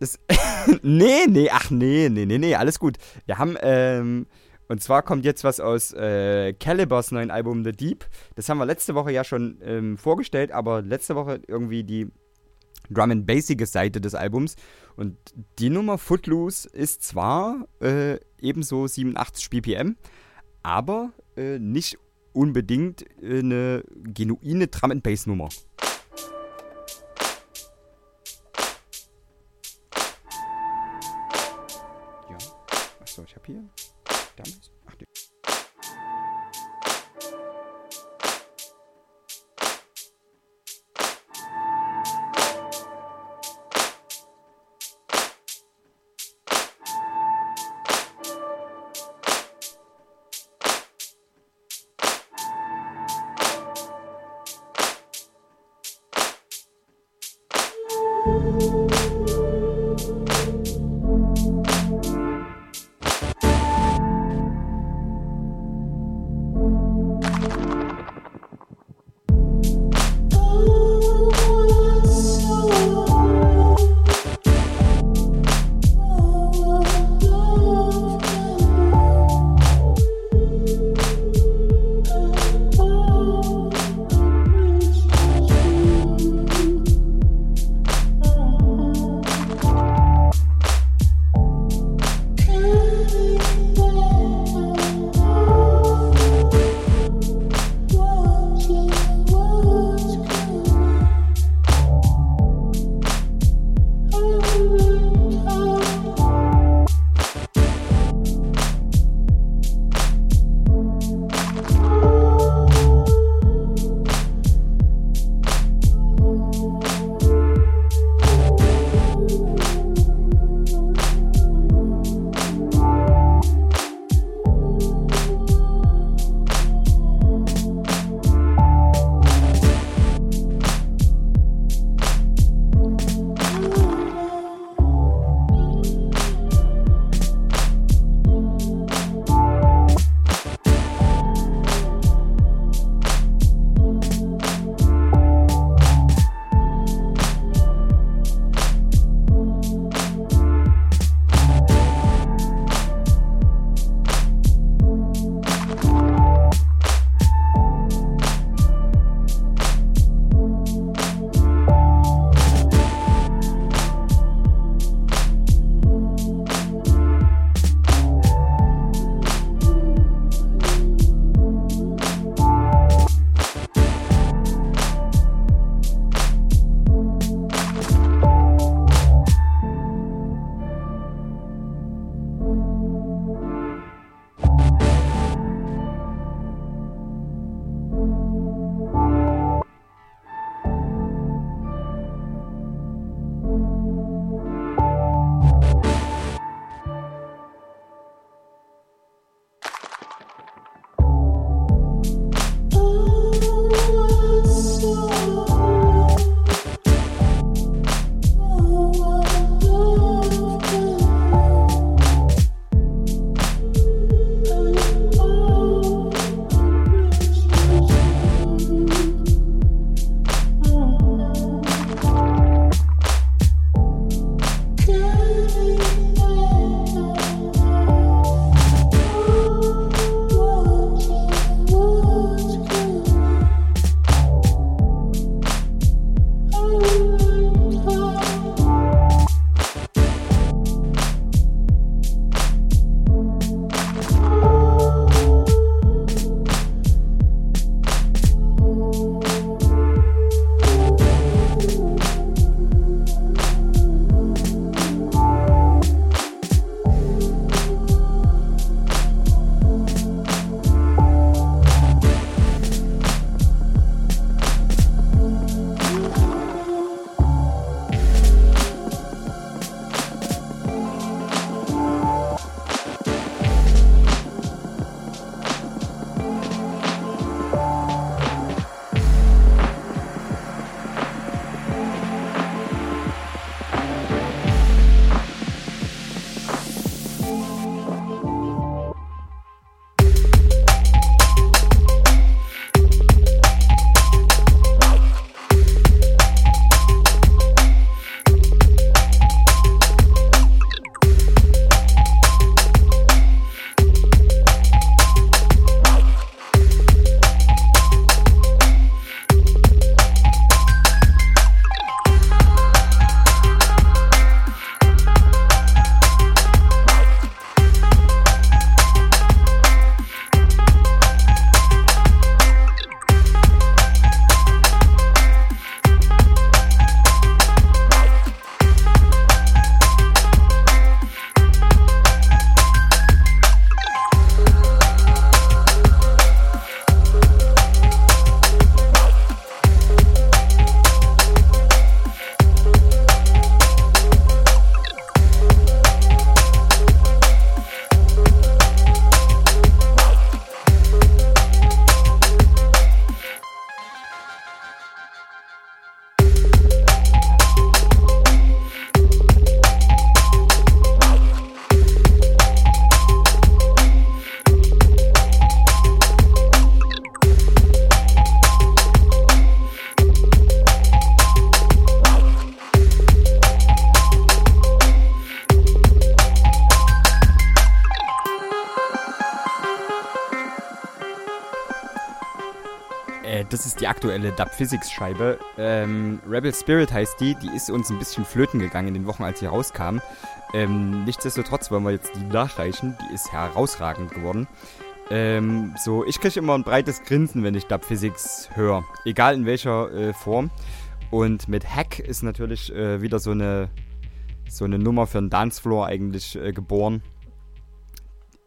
Das, [laughs] nee, nee, ach nee, nee, nee, nee, alles gut. Wir haben, ähm, und zwar kommt jetzt was aus äh, Calibers neuen Album The Deep. Das haben wir letzte Woche ja schon ähm, vorgestellt, aber letzte Woche irgendwie die Drum and Basic Seite des Albums. Und die Nummer Footloose ist zwar äh, ebenso 87 BPM, aber äh, nicht unbedingt äh, eine genuine Drum and Bass Nummer. Ja, achso, ich habe hier. Aktuelle Dub Physics Scheibe. Ähm, Rebel Spirit heißt die. Die ist uns ein bisschen flöten gegangen in den Wochen, als sie rauskam. Ähm, nichtsdestotrotz wollen wir jetzt die nachreichen. Die ist herausragend geworden. Ähm, so, ich kriege immer ein breites Grinsen, wenn ich Dub Physics höre. Egal in welcher äh, Form. Und mit Hack ist natürlich äh, wieder so eine, so eine Nummer für einen Dancefloor eigentlich äh, geboren.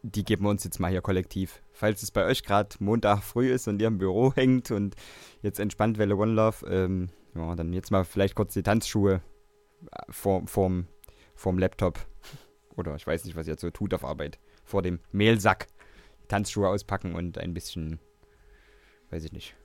Die geben wir uns jetzt mal hier kollektiv. Falls es bei euch gerade Montag früh ist und ihr im Büro [laughs] hängt und jetzt entspannt Welle One Love, ähm, ja, dann jetzt mal vielleicht kurz die Tanzschuhe äh, vor, vorm, vorm Laptop. Oder ich weiß nicht, was ihr jetzt so tut auf Arbeit. Vor dem Mehlsack. Tanzschuhe auspacken und ein bisschen, weiß ich nicht.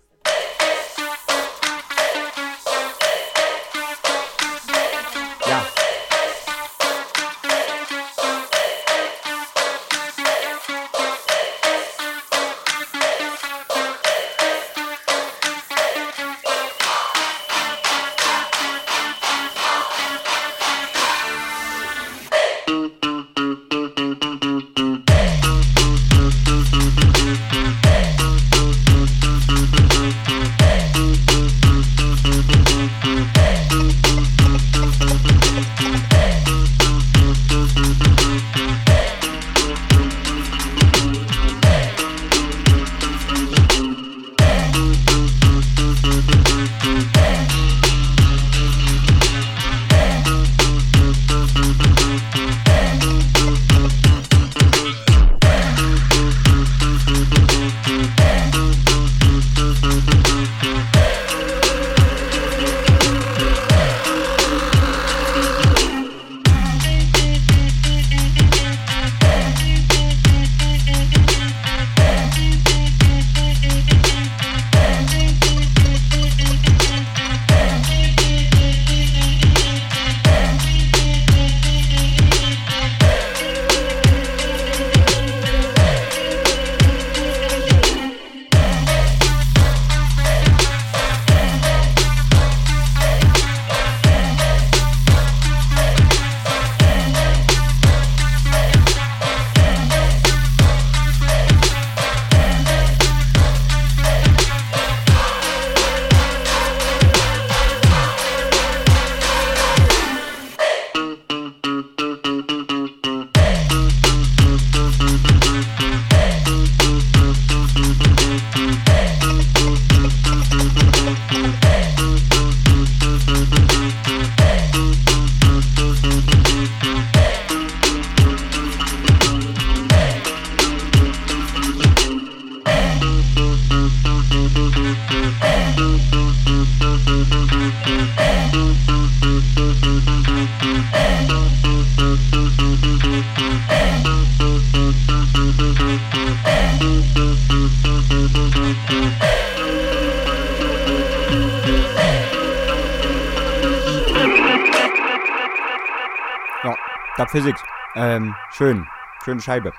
Schön. Schöne Scheibe.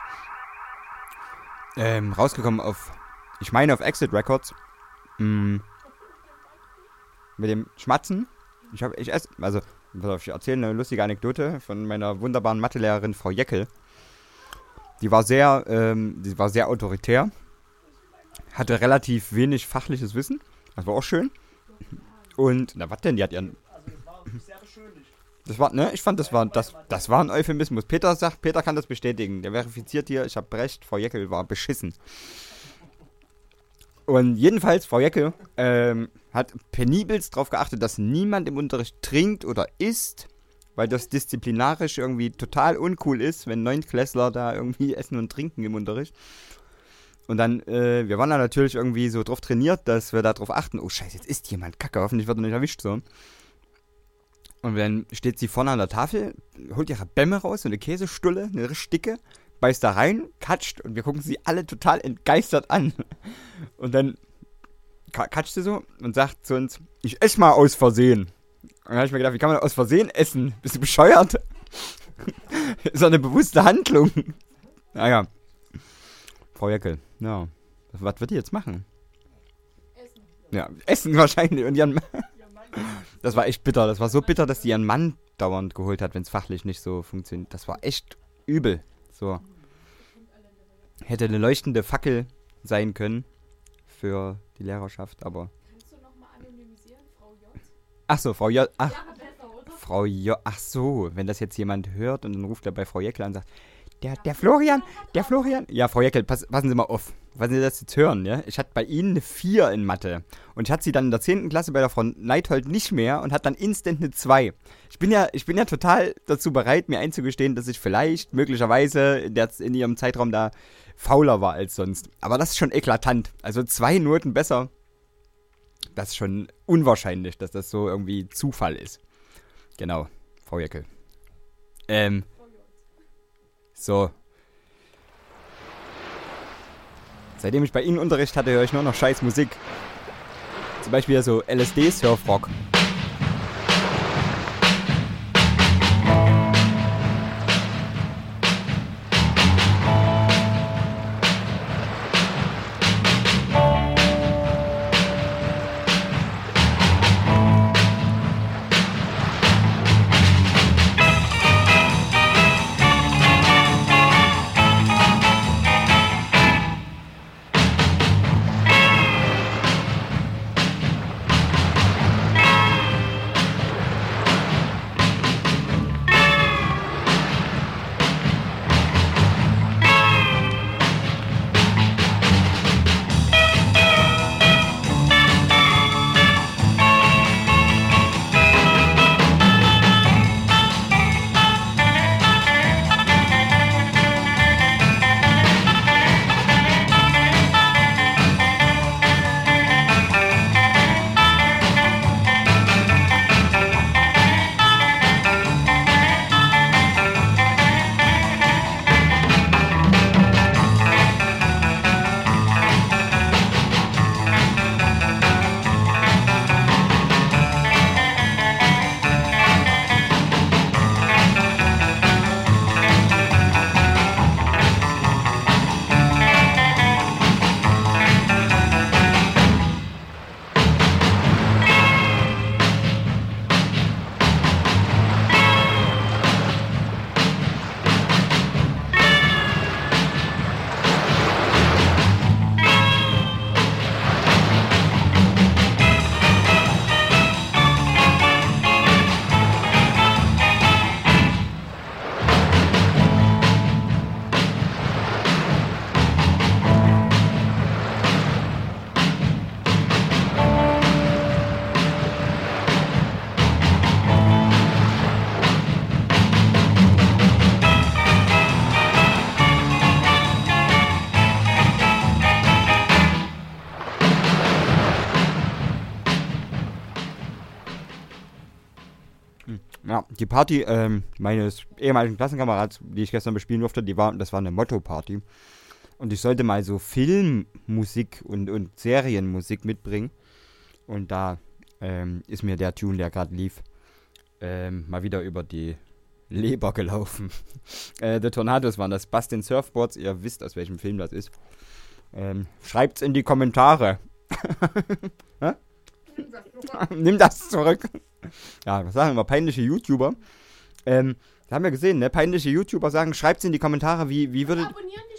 Ähm, rausgekommen auf, ich meine auf Exit Records. Mm, mit dem Schmatzen. Ich habe, ich esse, also, ich erzähle eine lustige Anekdote von meiner wunderbaren Mathelehrerin Frau Jeckel. Die war sehr, ähm, die war sehr autoritär. Hatte relativ wenig fachliches Wissen. Das war auch schön. Und, na, was denn? Die hat ihren. Das war, ne, ich fand, das war, das, das war ein Euphemismus. Peter sagt, Peter kann das bestätigen. Der verifiziert hier, ich habe recht, Frau Jeckel war beschissen. Und jedenfalls, Frau Jeckel ähm, hat penibelst darauf geachtet, dass niemand im Unterricht trinkt oder isst, weil das disziplinarisch irgendwie total uncool ist, wenn Neuntklässler da irgendwie [laughs] essen und trinken im Unterricht. Und dann, äh, wir waren da natürlich irgendwie so drauf trainiert, dass wir darauf achten, oh scheiße, jetzt isst jemand Kacke, hoffentlich wird er nicht erwischt so. Und dann steht sie vorne an der Tafel, holt ihre Bämme raus, so eine Käsestulle, eine richtig dicke, beißt da rein, katscht und wir gucken sie alle total entgeistert an. [laughs] Und dann ka- katscht sie so und sagt zu uns, ich esse mal aus Versehen. Und dann habe ich mir gedacht, wie kann man aus Versehen essen? Bist du bescheuert? [laughs] ist doch eine bewusste Handlung. Naja. Frau Jeckel, ja. Was wird die jetzt machen? Essen. Ja, essen wahrscheinlich. Und ihren [laughs] Das war echt bitter. Das war so bitter, dass die ihren Mann dauernd geholt hat, wenn es fachlich nicht so funktioniert. Das war echt übel. So. Hätte eine leuchtende Fackel sein können für die Lehrerschaft, aber. Kannst du nochmal anonymisieren, Frau J? Ach so, Frau J. Ach, Frau J. Ach so, wenn das jetzt jemand hört und dann ruft er bei Frau Jeckel an und sagt, der, der Florian, der Florian. Ja, Frau Jeckel, pass, passen Sie mal auf. Was Sie das jetzt hören, ja? Ich hatte bei Ihnen eine 4 in Mathe. Und ich hatte sie dann in der 10. Klasse bei der Frau Neithold nicht mehr und hat dann instant eine 2. Ich bin ja, ich bin ja total dazu bereit, mir einzugestehen, dass ich vielleicht möglicherweise in, der, in ihrem Zeitraum da fauler war als sonst. Aber das ist schon eklatant. Also zwei Noten besser. Das ist schon unwahrscheinlich, dass das so irgendwie Zufall ist. Genau, Frau Jeckel. Ähm. So. Seitdem ich bei Ihnen Unterricht hatte, höre ich nur noch scheiß Musik. Zum Beispiel so LSD-Surfrock. Die Party ähm, meines ehemaligen Klassenkamerads, die ich gestern bespielen durfte, die war, das war eine Motto-Party. Und ich sollte mal so Filmmusik und, und Serienmusik mitbringen. Und da ähm, ist mir der Tune, der gerade lief, ähm, mal wieder über die Leber gelaufen. [laughs] äh, The Tornados waren das Bastin Surfboards. Ihr wisst, aus welchem Film das ist. Ähm, schreibt's in die Kommentare. [laughs] [laughs] Nimm das zurück. Ja, was sagen wir? Peinliche YouTuber. Ähm, haben wir gesehen, ne? Peinliche YouTuber sagen, schreibt's in die Kommentare, wie, wie würdet.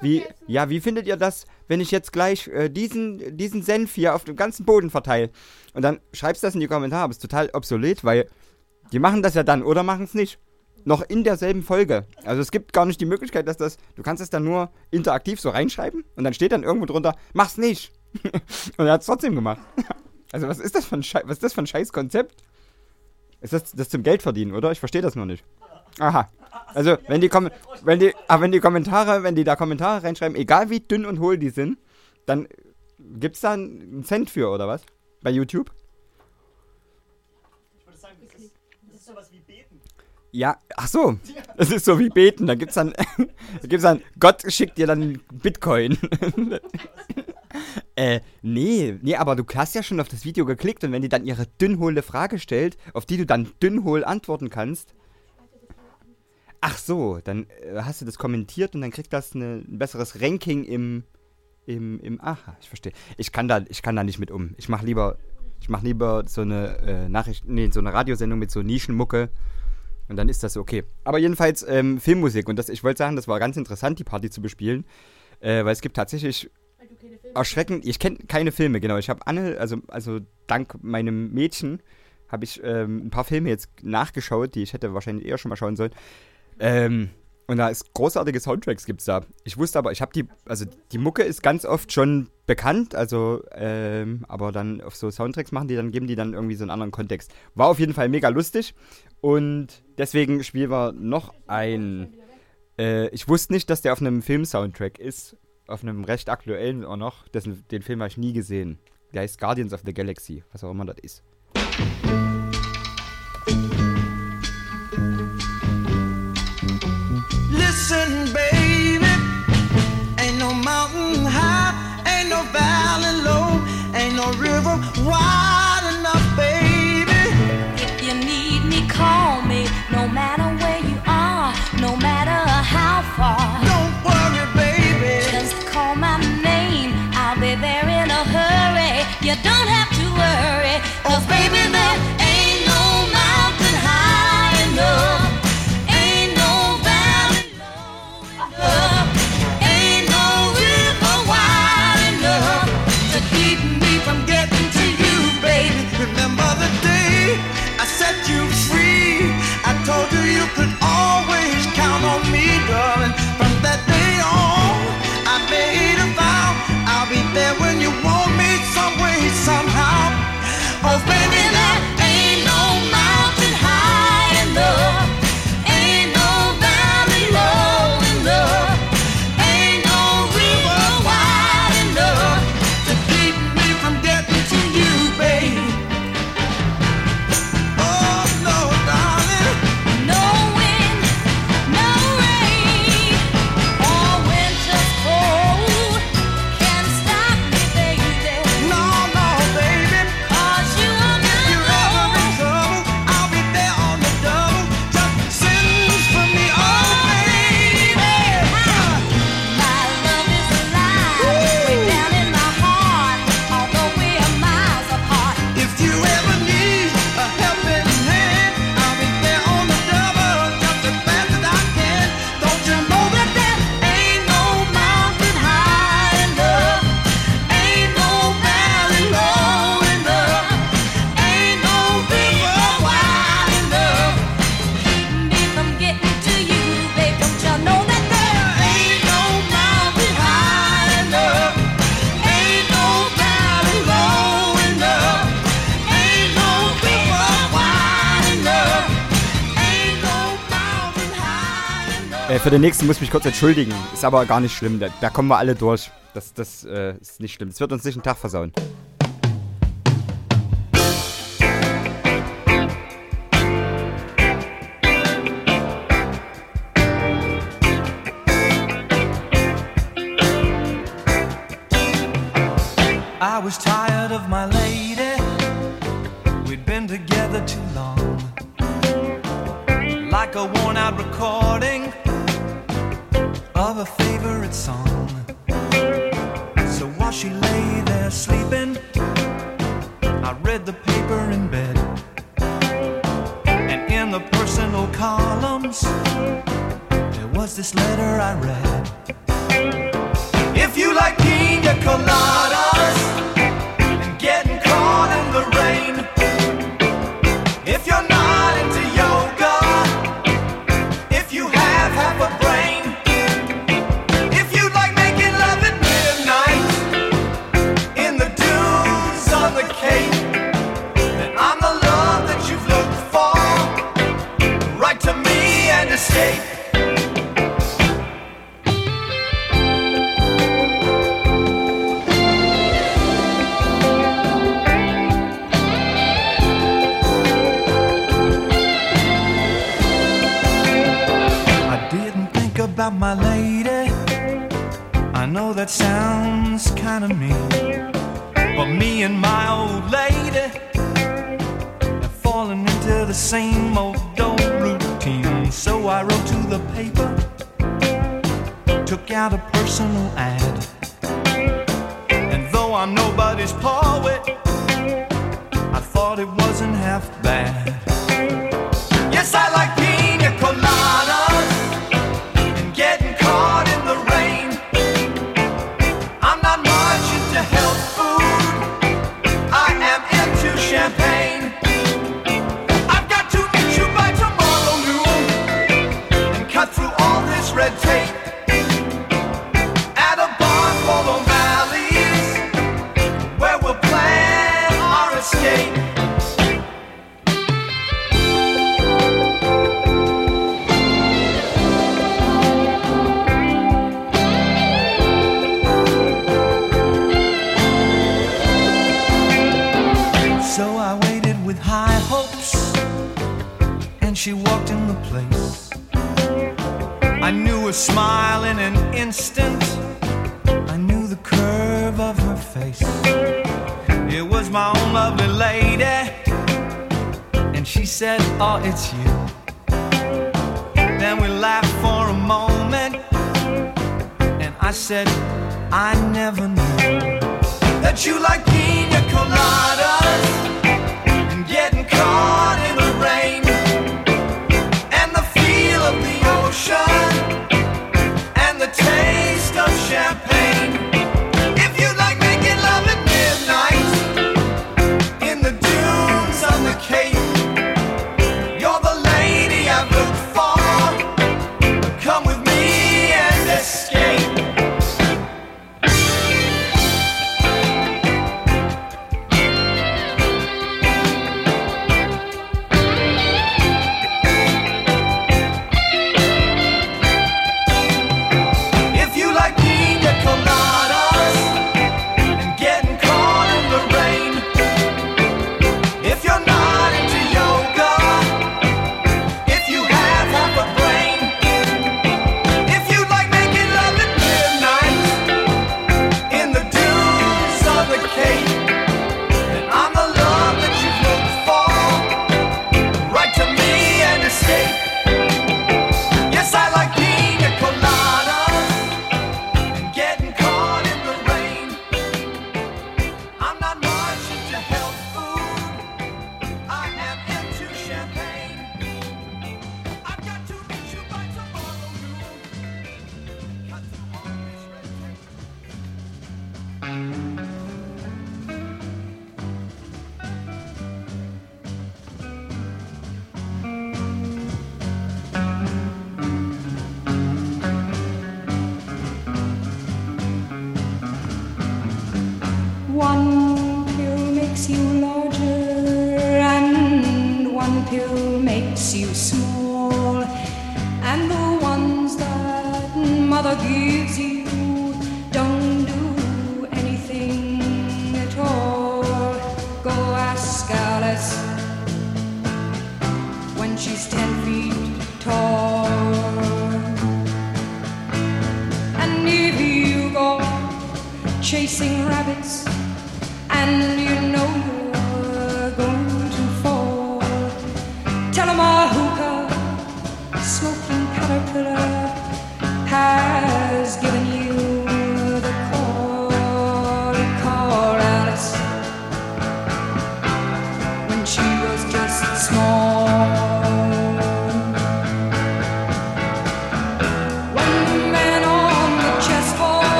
Wie, ja, wie findet ihr das, wenn ich jetzt gleich äh, diesen, diesen Senf hier auf dem ganzen Boden verteile? Und dann schreibst das in die Kommentare, aber ist total obsolet, weil die machen das ja dann oder machen es nicht. Noch in derselben Folge. Also es gibt gar nicht die Möglichkeit, dass das. Du kannst es dann nur interaktiv so reinschreiben und dann steht dann irgendwo drunter, mach's nicht. [laughs] und er hat es trotzdem gemacht. [laughs] Also was ist das für ein Schei was ist das für ein scheiß Konzept? Ist das das zum Geld verdienen, oder? Ich verstehe das noch nicht. Aha. Also wenn die wenn die ah, wenn die Kommentare, wenn die da Kommentare reinschreiben, egal wie dünn und hohl die sind, dann gibt's da einen Cent für oder was? Bei YouTube? Ja, ach so. Es ist so wie beten, da gibt's dann [laughs] da gibt's dann Gott schickt dir dann Bitcoin. [laughs] Äh, nee, nee, aber du hast ja schon auf das Video geklickt und wenn die dann ihre dünnhohle Frage stellt, auf die du dann dünnhohl antworten kannst. Ach so, dann äh, hast du das kommentiert und dann kriegt das eine, ein besseres Ranking im, im, im, aha, ich verstehe. Ich kann da, ich kann da nicht mit um. Ich mache lieber, ich mache lieber so eine äh, Nachricht, nee, so eine Radiosendung mit so Nischenmucke und dann ist das okay. Aber jedenfalls ähm, Filmmusik und das, ich wollte sagen, das war ganz interessant, die Party zu bespielen, äh, weil es gibt tatsächlich erschreckend. Ich kenne keine Filme, genau. Ich habe Anne, also, also dank meinem Mädchen, habe ich ähm, ein paar Filme jetzt nachgeschaut, die ich hätte wahrscheinlich eher schon mal schauen sollen. Ähm, und da ist großartige Soundtracks gibt's da. Ich wusste aber, ich habe die, also die Mucke ist ganz oft schon bekannt, also, ähm, aber dann auf so Soundtracks machen die, dann geben die dann irgendwie so einen anderen Kontext. War auf jeden Fall mega lustig und deswegen spielen wir noch ein. Äh, ich wusste nicht, dass der auf einem Film-Soundtrack ist, auf einem recht aktuellen auch noch. Dessen, den Film habe ich nie gesehen. Der heißt Guardians of the Galaxy, was auch immer das ist.
Listen, baby, ain't no mountain high, ain't no valley low, ain't no river wide
call me. No matter where you are, no matter how far.
Für den nächsten muss ich mich kurz entschuldigen. Ist aber gar nicht schlimm. Da, da kommen wir alle durch. Das, das äh, ist nicht schlimm. Es wird uns nicht einen Tag versauen.
I was tired you.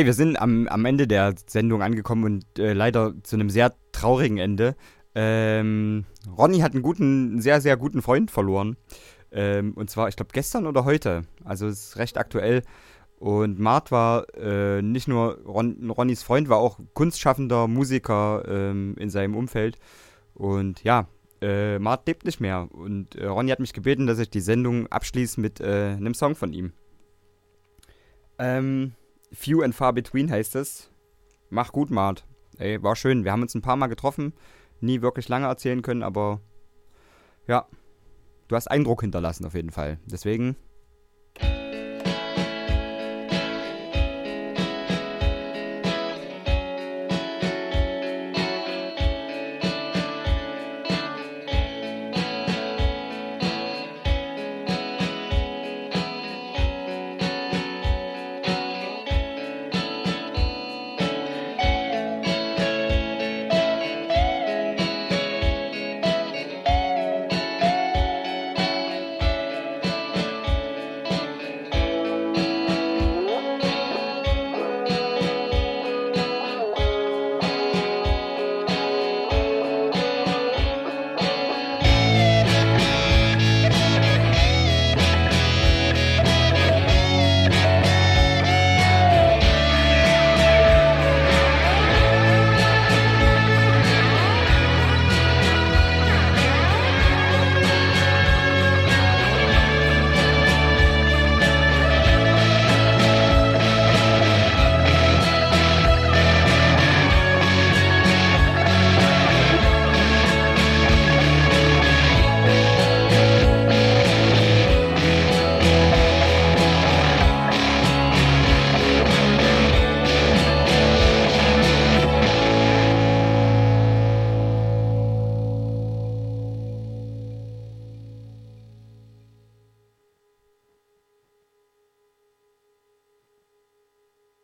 Okay, wir sind am, am Ende der Sendung angekommen und äh, leider zu einem sehr traurigen Ende. Ähm, Ronny hat einen guten, sehr, sehr guten Freund verloren. Ähm, und zwar, ich glaube, gestern oder heute. Also es ist recht aktuell. Und Mart war äh, nicht nur Ron, Ronnys Freund, war auch kunstschaffender Musiker ähm, in seinem Umfeld. Und ja, äh, Mart lebt nicht mehr. Und äh, Ronny hat mich gebeten, dass ich die Sendung abschließe mit äh, einem Song von ihm. Ähm, Few and Far Between heißt es. Mach gut, Mart. Ey, war schön. Wir haben uns ein paar Mal getroffen. Nie wirklich lange erzählen können, aber ja. Du hast Eindruck hinterlassen auf jeden Fall. Deswegen